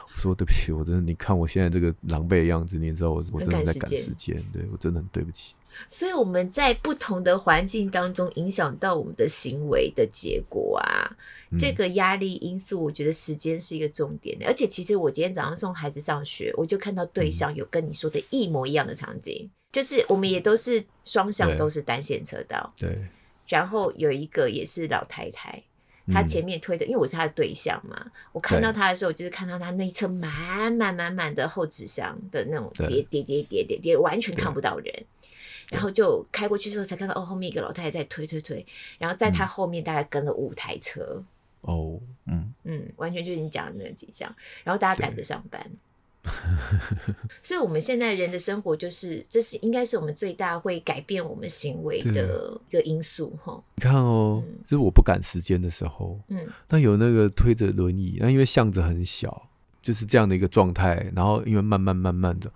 我说对不起，我真的，你看我现在这个狼狈的样子，你也知道我我真的在赶时间，对我真的很对不起。”所以我们在不同的环境当中，影响到我们的行为的结果啊，嗯、这个压力因素，我觉得时间是一个重点的。而且，其实我今天早上送孩子上学，我就看到对象有跟你说的一模一样的场景，嗯、就是我们也都是双向都是单线车道，对。对然后有一个也是老太太，她前面推的，嗯、因为我是她的对象嘛，我看到她的时候，就是看到她那一车满满满满的后纸箱的那种叠叠叠叠叠，完全看不到人。然后就开过去之后，才看到哦，后面一个老太太在推推推，然后在她后面大概跟了五台车。哦，嗯嗯，完全就是你讲的那几项。然后大家赶着上班。所以，我们现在人的生活就是，这是应该是我们最大会改变我们行为的一个因素哈。你看哦，嗯、就是我不赶时间的时候，嗯，那有那个推着轮椅，那因为巷子很小，就是这样的一个状态。然后因为慢慢慢慢的，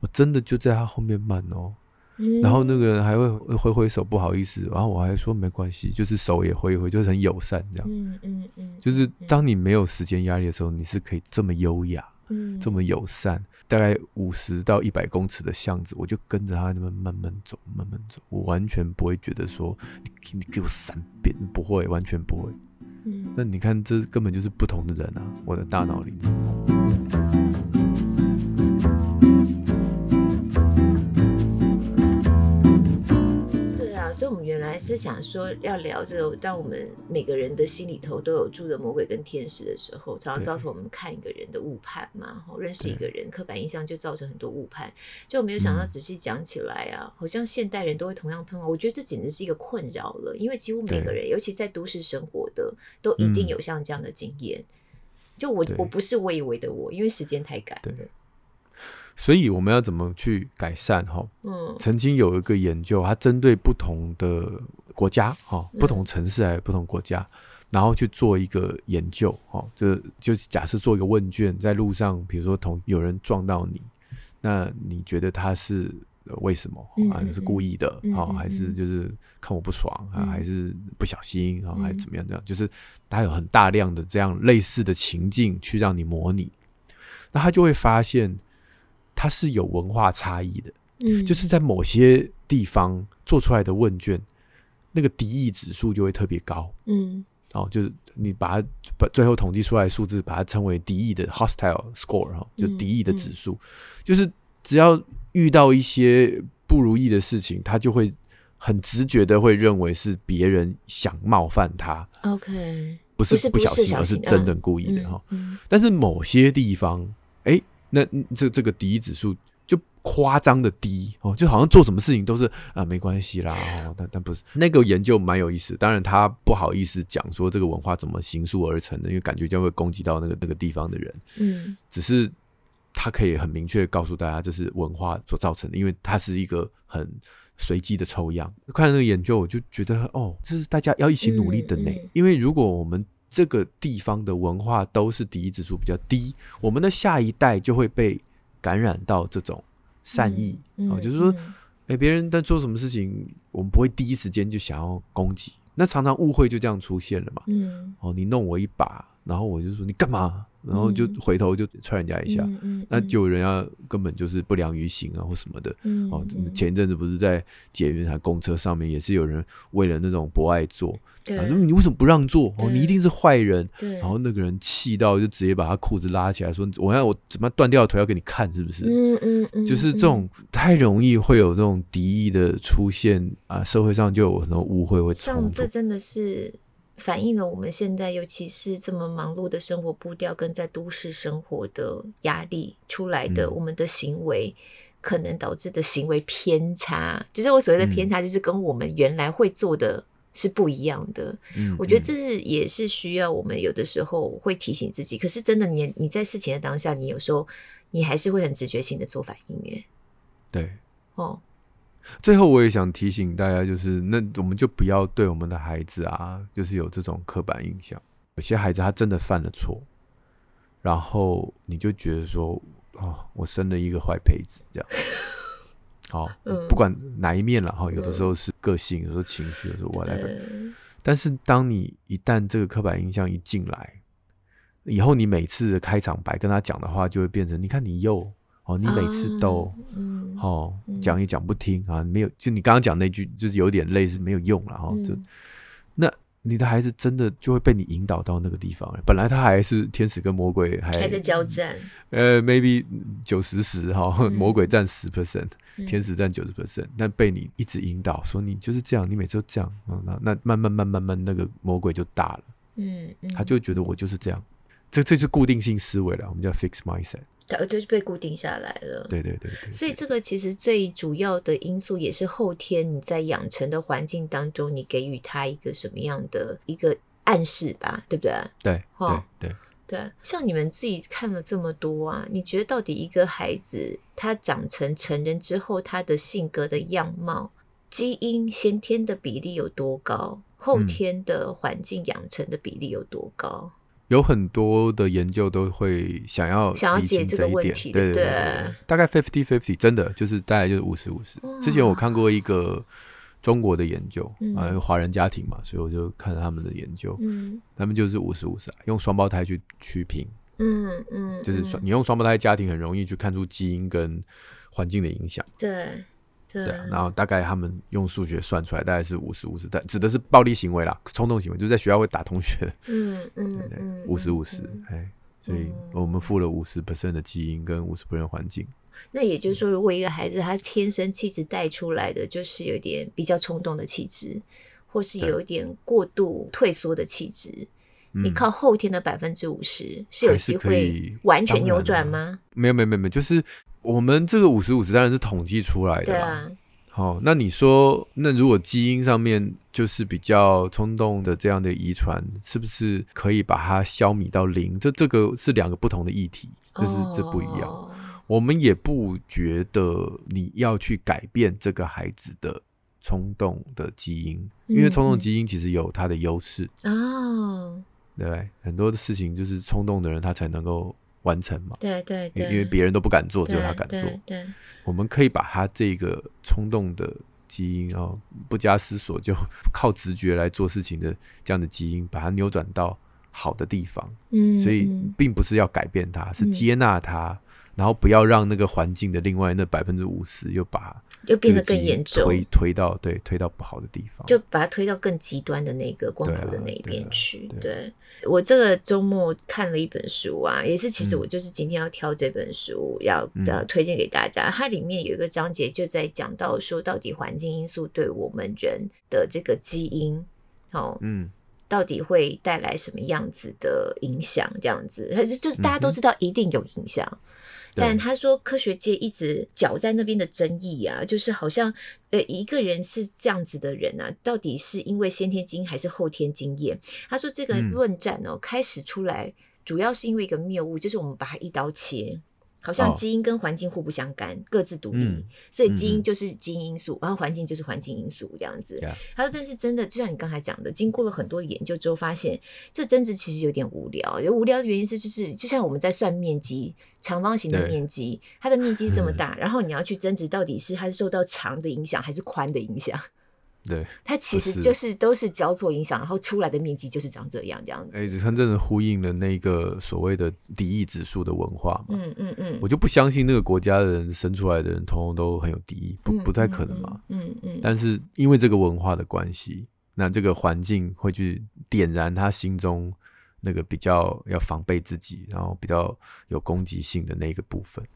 我真的就在他后面慢哦。嗯、然后那个人还会挥挥手，不好意思，然后我还说没关系，就是手也挥一挥，就是很友善这样。嗯嗯嗯，就是当你没有时间压力的时候，你是可以这么优雅。嗯，这么友善，大概五十到一百公尺的巷子，我就跟着他那么慢慢走，慢慢走，我完全不会觉得说你你给我闪边，不会，完全不会。嗯，那你看，这根本就是不同的人啊，我的大脑里。所来是想说要聊这个，当我们每个人的心里头都有住着魔鬼跟天使的时候，常常造成我们看一个人的误判嘛。然后认识一个人，刻板印象就造成很多误判。就没有想到仔细讲起来啊，好像现代人都会同样碰到。我觉得这简直是一个困扰了，因为几乎每个人，尤其在都市生活的，都一定有像这样的经验。就我，我不是我以为的我，因为时间太赶了。所以我们要怎么去改善？哈，嗯，曾经有一个研究，它针对不同的国家，哈，不同城市还有不同国家，然后去做一个研究，哈，就就假设做一个问卷，在路上，比如说同有人撞到你，那你觉得他是为什么啊？是故意的，哈，还是就是看我不爽啊？还是不小心啊？还是怎么样？这样就是他有很大量的这样类似的情境去让你模拟，那他就会发现。它是有文化差异的，嗯，就是在某些地方做出来的问卷，那个敌意指数就会特别高，嗯，哦，就是你把它把最后统计出来的数字，把它称为敌意的 hostile score 哈，就敌意的指数，嗯嗯、就是只要遇到一些不如意的事情，他就会很直觉的会认为是别人想冒犯他，OK，不是不小心，而是真的故意的哈，但是某些地方，哎、欸。那这这个敌意指数就夸张的低哦，就好像做什么事情都是啊没关系啦 哦，但但不是那个研究蛮有意思，当然他不好意思讲说这个文化怎么形塑而成的，因为感觉将会攻击到那个那个地方的人。嗯，只是他可以很明确告诉大家这是文化所造成的，因为它是一个很随机的抽样。看了那个研究，我就觉得哦，这是大家要一起努力的呢，因为如果我们这个地方的文化都是敌意指数比较低，我们的下一代就会被感染到这种善意啊、嗯嗯哦，就是说，哎，别人在做什么事情，我们不会第一时间就想要攻击，那常常误会就这样出现了嘛。嗯，哦，你弄我一把，然后我就说你干嘛？然后就回头就踹人家一下，那就人家根本就是不良于行啊或什么的。嗯、哦，前一阵子不是在捷运还公车上面也是有人为了那种不爱座，对啊，说你为什么不让座？哦，你一定是坏人。对然后那个人气到就直接把他裤子拉起来，说我要我怎么断掉腿要给你看，是不是？嗯嗯嗯，就是这种太容易会有这种敌意的出现啊，社会上就有很多误会会。像这真的是。反映了我们现在，尤其是这么忙碌的生活步调，跟在都市生活的压力出来的，我们的行为可能导致的行为偏差。就是我所谓的偏差，就是跟我们原来会做的是不一样的。嗯，我觉得这是也是需要我们有的时候会提醒自己。可是真的你，你你在事情的当下，你有时候你还是会很直觉性的做反应哎。对，哦。最后，我也想提醒大家，就是那我们就不要对我们的孩子啊，就是有这种刻板印象。有些孩子他真的犯了错，然后你就觉得说，哦，我生了一个坏胚子，这样。好，不管哪一面了哈，有的时候是个性，有时候情绪，有时候 whatever。但是当你一旦这个刻板印象一进来，以后你每次的开场白跟他讲的话，就会变成，你看你又。哦，你每次都，嗯，哦，讲也讲不听啊，没有，就你刚刚讲那句，就是有点类似没有用了哈，就那你的孩子真的就会被你引导到那个地方，本来他还是天使跟魔鬼还还在交战，呃，maybe 九十十哈，魔鬼占十 percent，天使占九十 percent，但被你一直引导说你就是这样，你每次都这样，那那慢慢慢慢慢那个魔鬼就大了，嗯，他就觉得我就是这样，这这就是固定性思维了，我们叫 fixed mindset。它就是被固定下来了。对对对，对，所以这个其实最主要的因素也是后天你在养成的环境当中，你给予他一个什么样的一个暗示吧，对不对？对，对，对，对。像你们自己看了这么多啊，你觉得到底一个孩子他长成成人之后，他的性格的样貌、基因先天的比例有多高？后天的环境养成的比例有多高？嗯有很多的研究都会想要想要解这个问题，对对对，大概 fifty fifty，真的就是大概就是五十五十。之前我看过一个中国的研究啊，华人家庭嘛，所以我就看了他们的研究，嗯，他们就是五十五十，用双胞胎去去评，嗯嗯，就是双你用双胞胎家庭很容易去看出基因跟环境的影响，对。对，然后大概他们用数学算出来，大概是五十五十，但指的是暴力行为啦，冲动行为，就是在学校会打同学。的，嗯嗯，五十五十，哎，所以我们付了五十 percent 的基因跟五十 percent 环境。那也就是说，如果一个孩子他天生气质带出来的就是有点比较冲动的气质，或是有一点过度退缩的气质，你靠后天的百分之五十是有机会完全扭转吗？没有没有没有没有，就是。我们这个五十五十当然是统计出来的嘛。对啊。好，那你说，那如果基因上面就是比较冲动的这样的遗传，是不是可以把它消弭到零？这这个是两个不同的议题，就是这不一样。哦。我们也不觉得你要去改变这个孩子的冲动的基因，因为冲动基因其实有它的优势。哦。对，很多的事情就是冲动的人他才能够。完成嘛？对对对，因为别人都不敢做，只有他敢做。对，我们可以把他这个冲动的基因哦，不加思索就靠直觉来做事情的这样的基因，把它扭转到好的地方。嗯，所以并不是要改变它，是接纳它，然后不要让那个环境的另外那百分之五十又把。就变得更严重，推推到对，推到不好的地方，就把它推到更极端的那个光谱的那一边去。对，啊对，啊对，对我这个周末看了一本书啊，也是其实我就是今天要挑这本书，嗯、要呃推荐给大家。它里面有一个章节就在讲到说，到底环境因素对我们人的这个基因，哦，嗯，到底会带来什么样子的影响？这样子，还是就是大家都知道一定有影响。嗯但他说，科学界一直搅在那边的争议啊，就是好像呃一个人是这样子的人啊，到底是因为先天基因还是后天经验？他说这个论战哦，开始出来主要是因为一个谬误，就是我们把它一刀切。好像基因跟环境互不相干，哦、各自独立，嗯、所以基因就是基因因素，嗯、然后环境就是环境因素这样子。嗯、他说，但是真的，就像你刚才讲的，经过了很多研究之后，发现这争执其实有点无聊。有无聊的原因是，就是就像我们在算面积，长方形的面积，它的面积这么大，然后你要去争执到底是它是受到长的影响还是宽的影响。对，它其实就是都是交错影响，然后出来的面积就是长这样这样子。哎，它真的呼应了那个所谓的敌意指数的文化嘛。嗯嗯嗯，我就不相信那个国家的人生出来的人，通通都很有敌意，不不太可能嘛。嗯嗯。但是因为这个文化的关系，那这个环境会去点燃他心中。那个比较要防备自己，然后比较有攻击性的那个部分，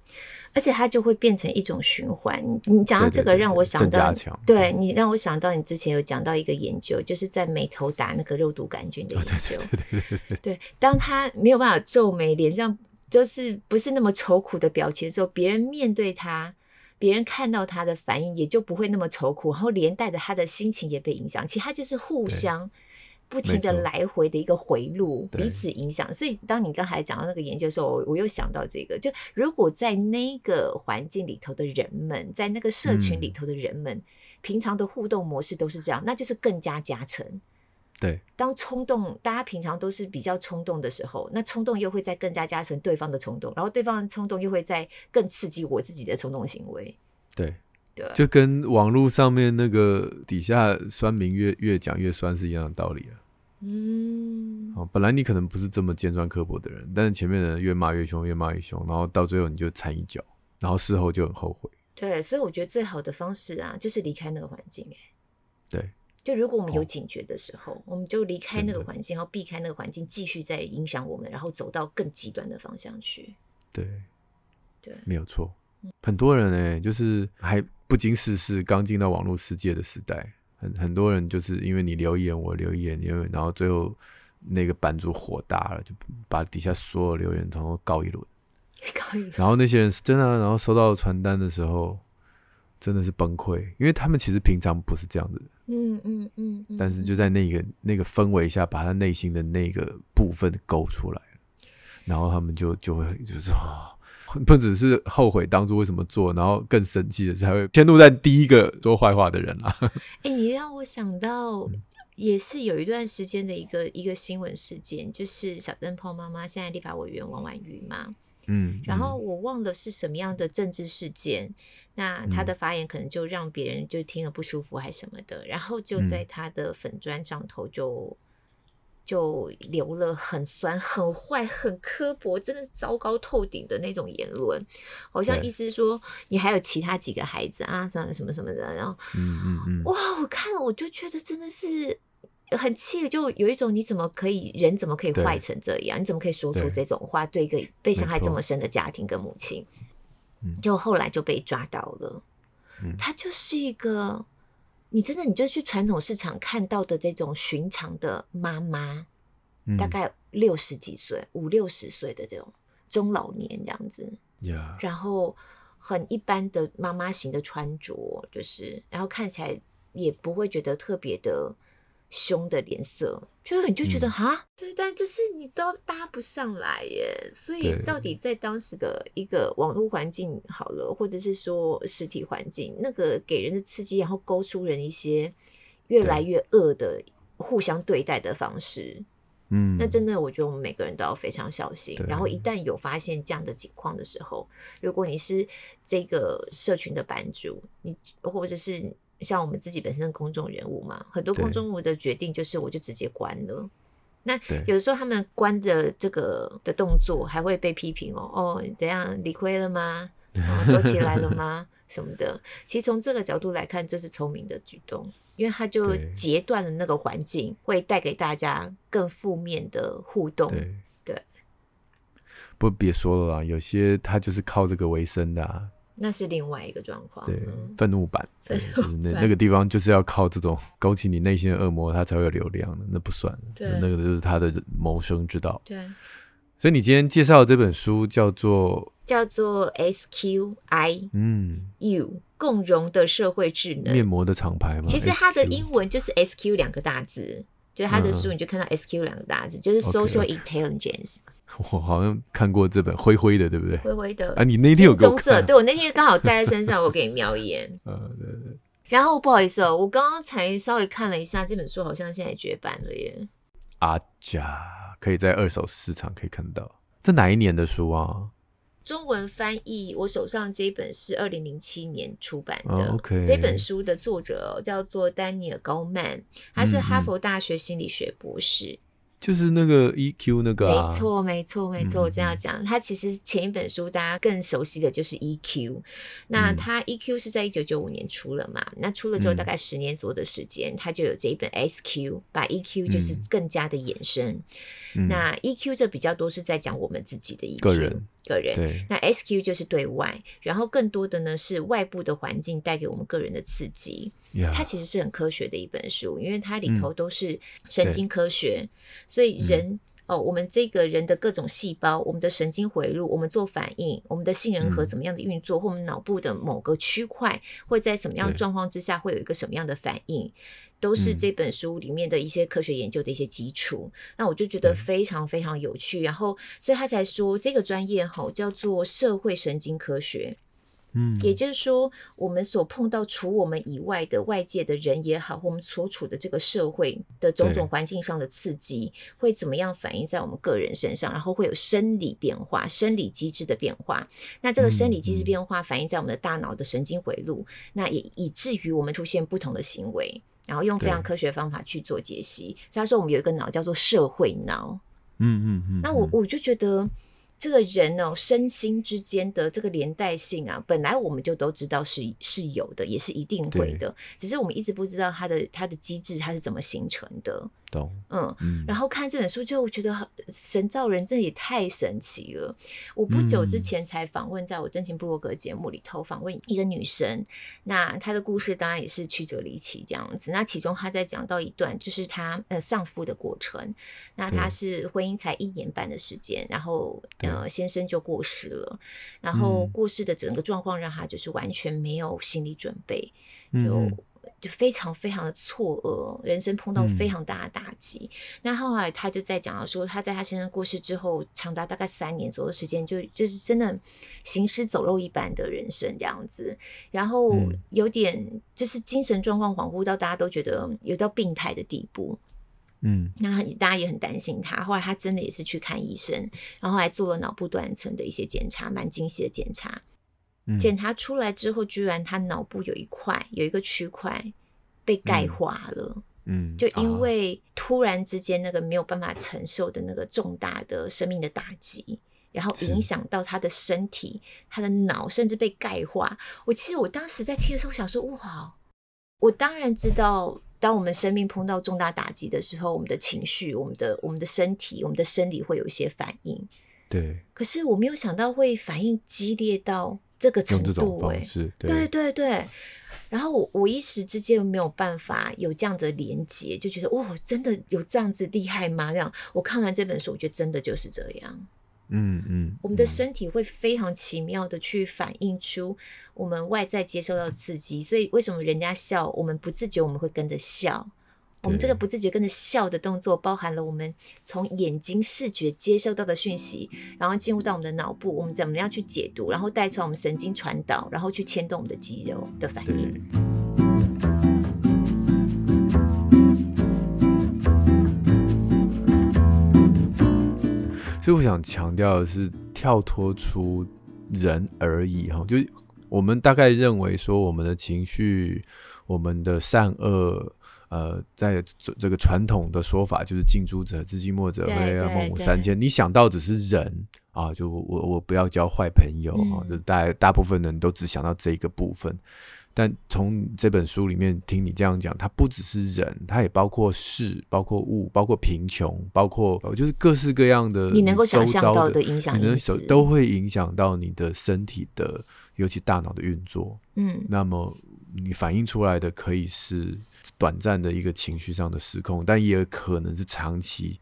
而且它就会变成一种循环。你讲到这个，让我想到，对你让我想到你之前有讲到一个研究，就是在眉头打那个肉毒杆菌的研究。对对对对，对，当他没有办法皱眉，脸上就是不是那么愁苦的表情的时候，别人面对他。别人看到他的反应也就不会那么愁苦，然后连带着他的心情也被影响。其实他就是互相不停的来回的一个回路，彼此影响。所以当你刚才讲到那个研究的时候，我我又想到这个，就如果在那个环境里头的人们，在那个社群里头的人们，嗯、平常的互动模式都是这样，那就是更加加成。对，当冲动，大家平常都是比较冲动的时候，那冲动又会再更加加成对方的冲动，然后对方的冲动又会再更刺激我自己的冲动行为。对，对，就跟网络上面那个底下酸民越越讲越酸是一样的道理啊。嗯，哦，本来你可能不是这么尖酸刻薄的人，但是前面的人越骂越凶，越骂越凶，然后到最后你就掺一脚，然后事后就很后悔。对，所以我觉得最好的方式啊，就是离开那个环境。哎，对。就如果我们有警觉的时候，哦、我们就离开那个环境，然后避开那个环境，继续再影响我们，然后走到更极端的方向去。对，对，没有错。很多人呢、欸，就是还不经世事，刚进到网络世界的时代，很很多人就是因为你留言，我留言，因为然后最后那个版主火大了，就把底下所有留言通通告一轮，告一轮。然后那些人是真的，然后收到传单的时候。真的是崩溃，因为他们其实平常不是这样子的，嗯嗯嗯，但是就在那个那个氛围下，把他内心的那个部分勾出来，然后他们就就会就是哦，不只是后悔当初为什么做，然后更生气的才会迁怒在第一个说坏话的人啊。哎、欸，你让我想到，也是有一段时间的一个一个新闻事件，就是小灯泡妈妈现在立法委员王婉瑜嘛。嗯，然后我忘了是什么样的政治事件，那他的发言可能就让别人就听了不舒服还是什么的，然后就在他的粉砖上头就就留了很酸、很坏、很刻薄，真的是糟糕透顶的那种言论，好像意思是说你还有其他几个孩子啊，什么什么什么的，然后嗯嗯嗯，哇，我看了我就觉得真的是。很气，就有一种你怎么可以人怎么可以坏成这样？你怎么可以说出这种话？对一个被伤害这么深的家庭跟母亲，就后来就被抓到了。他就是一个，你真的你就去传统市场看到的这种寻常的妈妈，大概六十几岁、五六十岁的这种中老年这样子，然后很一般的妈妈型的穿着，就是然后看起来也不会觉得特别的。凶的脸色，就你就觉得哈，对、嗯，但就是你都搭不上来耶。所以到底在当时的一个网络环境好了，或者是说实体环境，那个给人的刺激，然后勾出人一些越来越恶的互相对待的方式。嗯，那真的，我觉得我们每个人都要非常小心。然后一旦有发现这样的情况的时候，如果你是这个社群的版主，你或者是。像我们自己本身的公众人物嘛，很多公众人物的决定就是我就直接关了。那有的时候他们关的这个的动作还会被批评哦，哦，怎样理亏了吗？躲、哦、起来了 吗？什么的？其实从这个角度来看，这是聪明的举动，因为他就截断了那个环境，会带给大家更负面的互动。对，对不别说了啦，有些他就是靠这个为生的啊。那是另外一个状况。对，愤怒版，就是那那个地方就是要靠这种勾起你内心的恶魔，它才会有流量的，那不算。对，那个就是他的谋生之道。对。所以你今天介绍的这本书叫做叫做 S Q I 嗯 U 共融的社会智能面膜的厂牌吗？其实它的英文就是 S Q 两个大字，就是它的书你就看到 S Q 两个大字，就是 Social Intelligence。我好像看过这本灰灰的，对不对？灰灰的啊，你那天有棕色，对，我那天刚好带在身上，我给你瞄一眼。嗯，对对。然后不好意思哦，我刚刚才稍微看了一下这本书，好像现在绝版了耶。啊家可以在二手市场可以看到，这哪一年的书啊？中文翻译，我手上这一本是二零零七年出版的。Oh, OK，这本书的作者叫做丹尼尔高曼，他是哈佛大学心理学博士。嗯就是那个 EQ 那个、啊，没错没错没错，我这样讲。他其实前一本书大家更熟悉的就是 EQ，那他 EQ 是在一九九五年出了嘛？那出了之后大概十年左右的时间，他就有这一本 SQ，把 EQ 就是更加的延伸。那 EQ 这比较多是在讲我们自己的 EQ，个人。那 SQ 就是对外，然后更多的呢是外部的环境带给我们个人的刺激。Yeah. 它其实是很科学的一本书，因为它里头都是神经科学，嗯、所以人哦，我们这个人的各种细胞，我们的神经回路，我们做反应，我们的杏仁核怎么样的运作，嗯、或我们脑部的某个区块会在什么样的状况之下会有一个什么样的反应，都是这本书里面的一些科学研究的一些基础。嗯、那我就觉得非常非常有趣，然后所以他才说这个专业吼叫做社会神经科学。嗯，也就是说，我们所碰到除我们以外的外界的人也好，或我们所处的这个社会的种种环境上的刺激，会怎么样反映在我们个人身上，然后会有生理变化、生理机制的变化。那这个生理机制变化反映在我们的大脑的神经回路，那也以至于我们出现不同的行为，然后用非常科学方法去做解析。所以他说，我们有一个脑叫做社会脑。嗯嗯嗯。那我我就觉得。这个人哦，身心之间的这个连带性啊，本来我们就都知道是是有的，也是一定会的，只是我们一直不知道它的它的机制，它是怎么形成的。懂，嗯，嗯，然后看这本书就觉得神造人这也太神奇了。我不久之前才访问，在我真情部落格节目里头访问一个女生，那她的故事当然也是曲折离奇这样子。那其中她在讲到一段，就是她呃丧夫的过程。那她是婚姻才一年半的时间，然后呃先生就过世了，然后过世的整个状况让她就是完全没有心理准备，就。就非常非常的错愕，人生碰到非常大的打击。嗯、那后来他就在讲到说，他在他先生过世之后，长达大概三年左右时间，就就是真的行尸走肉一般的人生这样子。然后有点就是精神状况恍惚到大家都觉得有到病态的地步。嗯，那大家也很担心他。后来他真的也是去看医生，然后还做了脑部断层的一些检查，蛮精细的检查。检查出来之后，居然他脑部有一块有一个区块被钙化了。嗯，就因为突然之间那个没有办法承受的那个重大的生命的打击，然后影响到他的身体，他的脑甚至被钙化。我其实我当时在听的时候，想说哇，我当然知道，当我们生命碰到重大打击的时候，我们的情绪、我们的我们的身体、我们的生理会有一些反应。对，可是我没有想到会反应激烈到。这个程度哎、欸，对对对，然后我我一时之间没有办法有这样的连接，就觉得哇，真的有这样子厉害吗？这样我看完这本书，我觉得真的就是这样。嗯嗯，我们的身体会非常奇妙的去反映出我们外在接受到的刺激，所以为什么人家笑，我们不自觉我们会跟着笑。我们这个不自觉跟着笑的动作，包含了我们从眼睛视觉接收到的讯息，然后进入到我们的脑部，我们怎么样去解读，然后带出来我们神经传导，然后去牵动我们的肌肉的反应。所以我想强调的是，跳脱出人而已哈，就我们大概认为说，我们的情绪，我们的善恶。呃，在这这个传统的说法，就是近朱者赤，近墨者黑啊，孟母三迁。你想到只是人啊，就我我不要交坏朋友啊，嗯、就大大部分人都只想到这一个部分。但从这本书里面听你这样讲，它不只是人，它也包括事，包括物，包括贫穷，包括就是各式各样的你能够想象到的影响，你能都会影响到你的身体的，尤其大脑的运作。嗯，那么你反映出来的可以是。短暂的一个情绪上的失控，但也有可能是长期，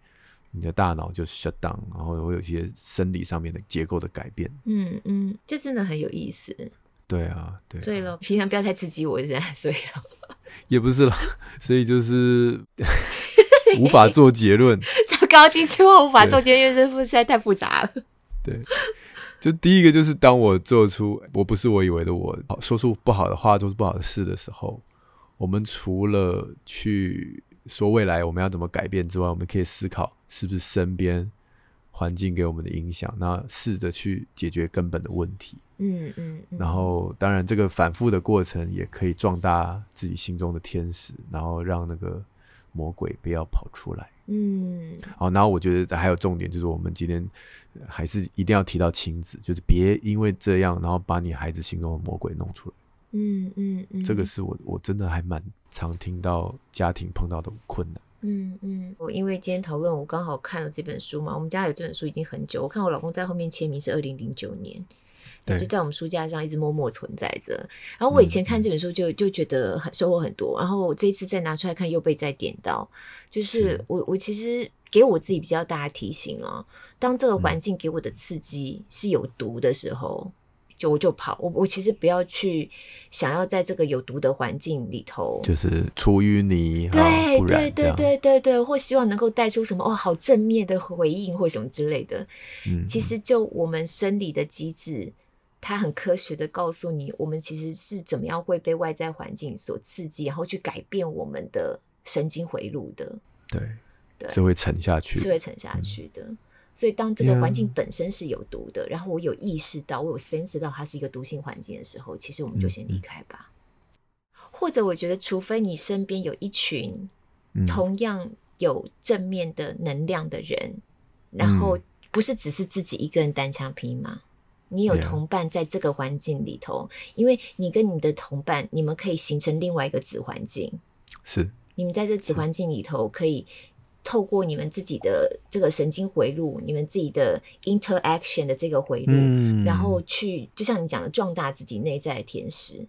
你的大脑就 shut down，然后会有一些生理上面的结构的改变。嗯嗯，这真的很有意思。对啊，对啊。所以了，平常不要太刺激我，现在所以了。也不是了，所以就是 无法做结论。糟糕，第一句话无法做结论，因为这实在太复杂了。对，就第一个就是当我做出我不是我以为的我，说出不好的话，做出不好的事的时候。我们除了去说未来我们要怎么改变之外，我们可以思考是不是身边环境给我们的影响，那试着去解决根本的问题。嗯嗯。嗯，然后，当然这个反复的过程也可以壮大自己心中的天使，然后让那个魔鬼不要跑出来。嗯。好，然后我觉得还有重点就是，我们今天还是一定要提到亲子，就是别因为这样，然后把你孩子心中的魔鬼弄出来。嗯嗯嗯，这个是我我真的还蛮常听到家庭碰到的困难。嗯嗯，我因为今天讨论，我刚好看了这本书嘛，我们家有这本书已经很久，我看我老公在后面签名是二零零九年。就在我们书架上一直默默存在着。然后我以前看这本书就就觉得很收获很多，然后我这一次再拿出来看又被再点到。就是我我其实给我自己比较大的提醒了。当这个环境给我的刺激是有毒的时候，就我就跑。我我其实不要去想要在这个有毒的环境里头，就是出淤泥，对对对对对对，或希望能够带出什么哦，好正面的回应或什么之类的。嗯，其实就我们生理的机制，它很科学的告诉你，我们其实是怎么样会被外在环境所刺激，然后去改变我们的神经回路的。对对，是会沉下去，是会沉下去的。嗯所以，当这个环境本身是有毒的.然后我有意识到，我有 sense 到它是一个毒性环境的时候，其实我们就先离开吧。嗯、或者，我觉得，除非你身边有一群同样有正面的能量的人，嗯、然后不是只是自己一个人单枪匹马，你有同伴在这个环境里头.因为你跟你的同伴，你们可以形成另外一个子环境，是你们在这子环境里头可以。透过你们自己的这个神经回路，你们自己的 interaction 的这个回路，嗯、然后去就像你讲的，壮大自己内在的天使，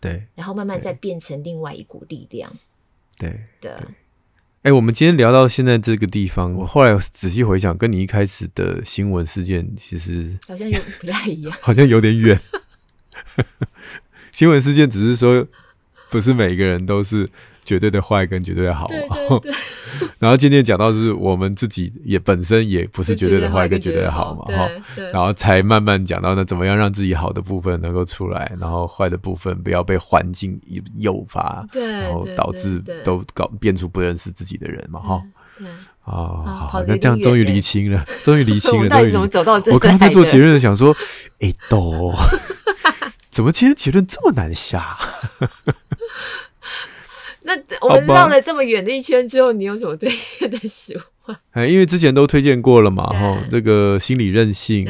对，然后慢慢再变成另外一股力量，对对。哎、欸，我们今天聊到现在这个地方，我后来仔细回想，跟你一开始的新闻事件其实好像有不太一样，好像有点远。新闻事件只是说，不是每个人都是。绝对的坏跟绝对的好，对对对，然后今天讲到是我们自己也本身也不是绝对的坏跟绝对的好嘛，哈，然后才慢慢讲到那怎么样让自己好的部分能够出来，然后坏的部分不要被环境诱发，对，然后导致都搞变出不认识自己的人嘛，哈，啊，好，那这样终于厘清了，终于厘清了，终于走到这。我刚刚在做结论的想说，哎，都，怎么今天结论这么难下？那我们绕了这么远的一圈之后，你有什么推荐的书吗？哎，因为之前都推荐过了嘛，哈，这个心理韧性，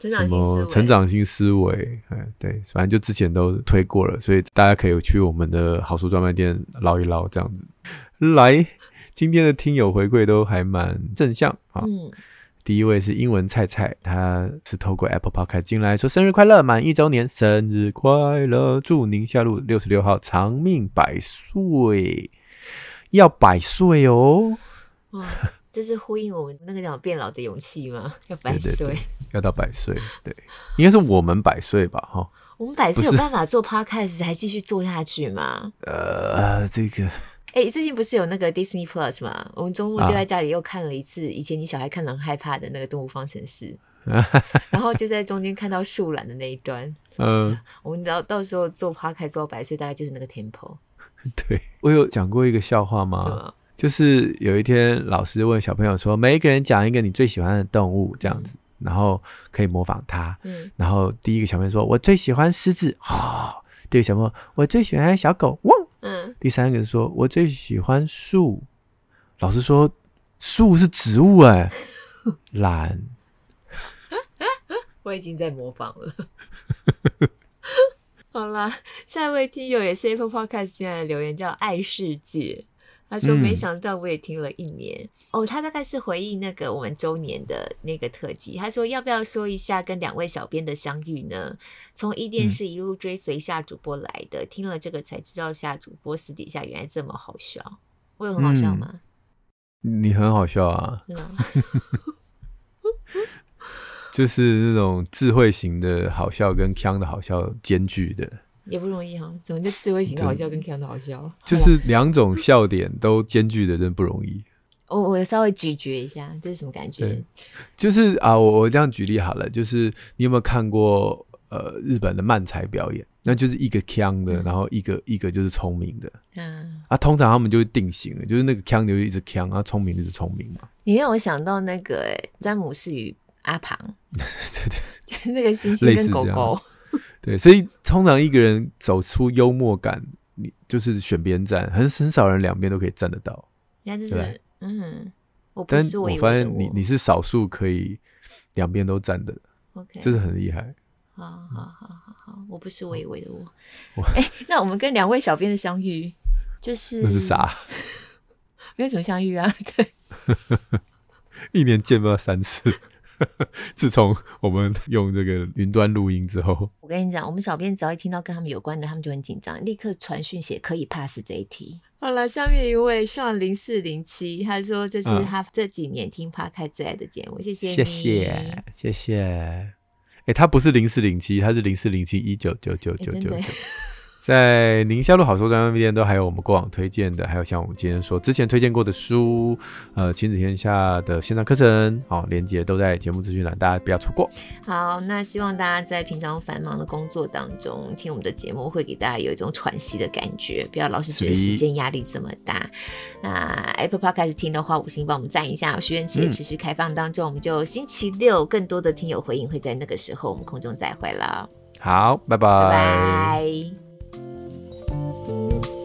什么成长性思维，哎，对，反正就之前都推过了，所以大家可以去我们的好书专卖店捞一捞，这样子。来，今天的听友回馈都还蛮正向啊。嗯第一位是英文菜菜，他是透过 Apple Podcast 进来说生日快乐，满一周年，生日快乐，祝您下路六十六号长命百岁，要百岁哦！哇，这是呼应我们那个叫变老的勇气吗？要百岁，要到百岁，对，应该是我们百岁吧？哈，我们百岁有办法做 Podcast 还继续做下去吗？呃，这个。哎、欸，最近不是有那个 Disney Plus 吗？我们周末就在家里又看了一次，以前你小孩看了很害怕的那个《动物方程式》，然后就在中间看到树懒的那一段。嗯，我们到到时候做 Podcast 做到百岁，大概就是那个 tempo。对，我有讲过一个笑话吗？就是有一天老师问小朋友说：“每一个人讲一个你最喜欢的动物，这样子，嗯、然后可以模仿他。”嗯，然后第一个小朋友说：“我最喜欢狮子。”哦，第二个小朋友：“我最喜欢小狗。”汪。嗯，第三个说，我最喜欢树。老师说，树是植物哎，懒。我已经在模仿了。好啦，下一位听友也是 Apple Podcast 进来的留言，叫爱世界。他说：“没想到我也听了一年、嗯、哦。”他大概是回忆那个我们周年的那个特辑。他说：“要不要说一下跟两位小编的相遇呢？从一电视一路追随夏主播来的，嗯、听了这个才知道夏主播私底下原来这么好笑。我有很好笑吗？嗯、你很好笑啊！是 吗就是那种智慧型的好笑跟腔的好笑兼具的。”也不容易哈，怎么就智慧型的好笑跟看的好笑？就是两种笑点都兼具的，真不容易。我我稍微咀嚼一下，这是什么感觉？就是啊，我我这样举例好了，就是你有没有看过呃日本的漫才表演？那就是一个腔的，嗯、然后一个一个就是聪明的。嗯啊，通常他们就会定型了，就是那个腔就一直腔，啊，聪明就是聪明嘛。你让我想到那个詹姆斯与阿庞，对 对，那个猩猩跟狗狗。对，所以通常一个人走出幽默感，你就是选边站，很很少人两边都可以站得到。应该就是，对嗯，我不但是我，我发现你你是少数可以两边都站的，OK，这是很厉害。好好好好好，我不是我以为的我。哎、欸，那我们跟两位小编的相遇，就是那是啥？没有什么相遇啊，对，一年见不到三次。自从我们用这个云端录音之后，我跟你讲，我们小编只要一听到跟他们有关的，他们就很紧张，立刻传讯写可以 pass 这一题。好了，下面一位上零四零七，他说这是他这几年听 Podcast 最爱的节目，谢谢你，谢谢，谢谢。哎、欸，他不是零四零七，他是零四零七一九九九九九九。在宁夏路好书专卖店都还有我们过往推荐的，还有像我们今天说之前推荐过的书，呃，亲子天下的线上课程，好、哦，连结都在节目资讯栏，大家不要错过。好，那希望大家在平常繁忙的工作当中听我们的节目，会给大家有一种喘息的感觉，不要老是觉得时间压力这么大。那 Apple Podcast 听的话，五星帮我们赞一下。许愿池也持续开放当中，嗯、我们就星期六更多的听友回应会在那个时候，我们空中再会了。好，拜拜。拜拜。Thank you.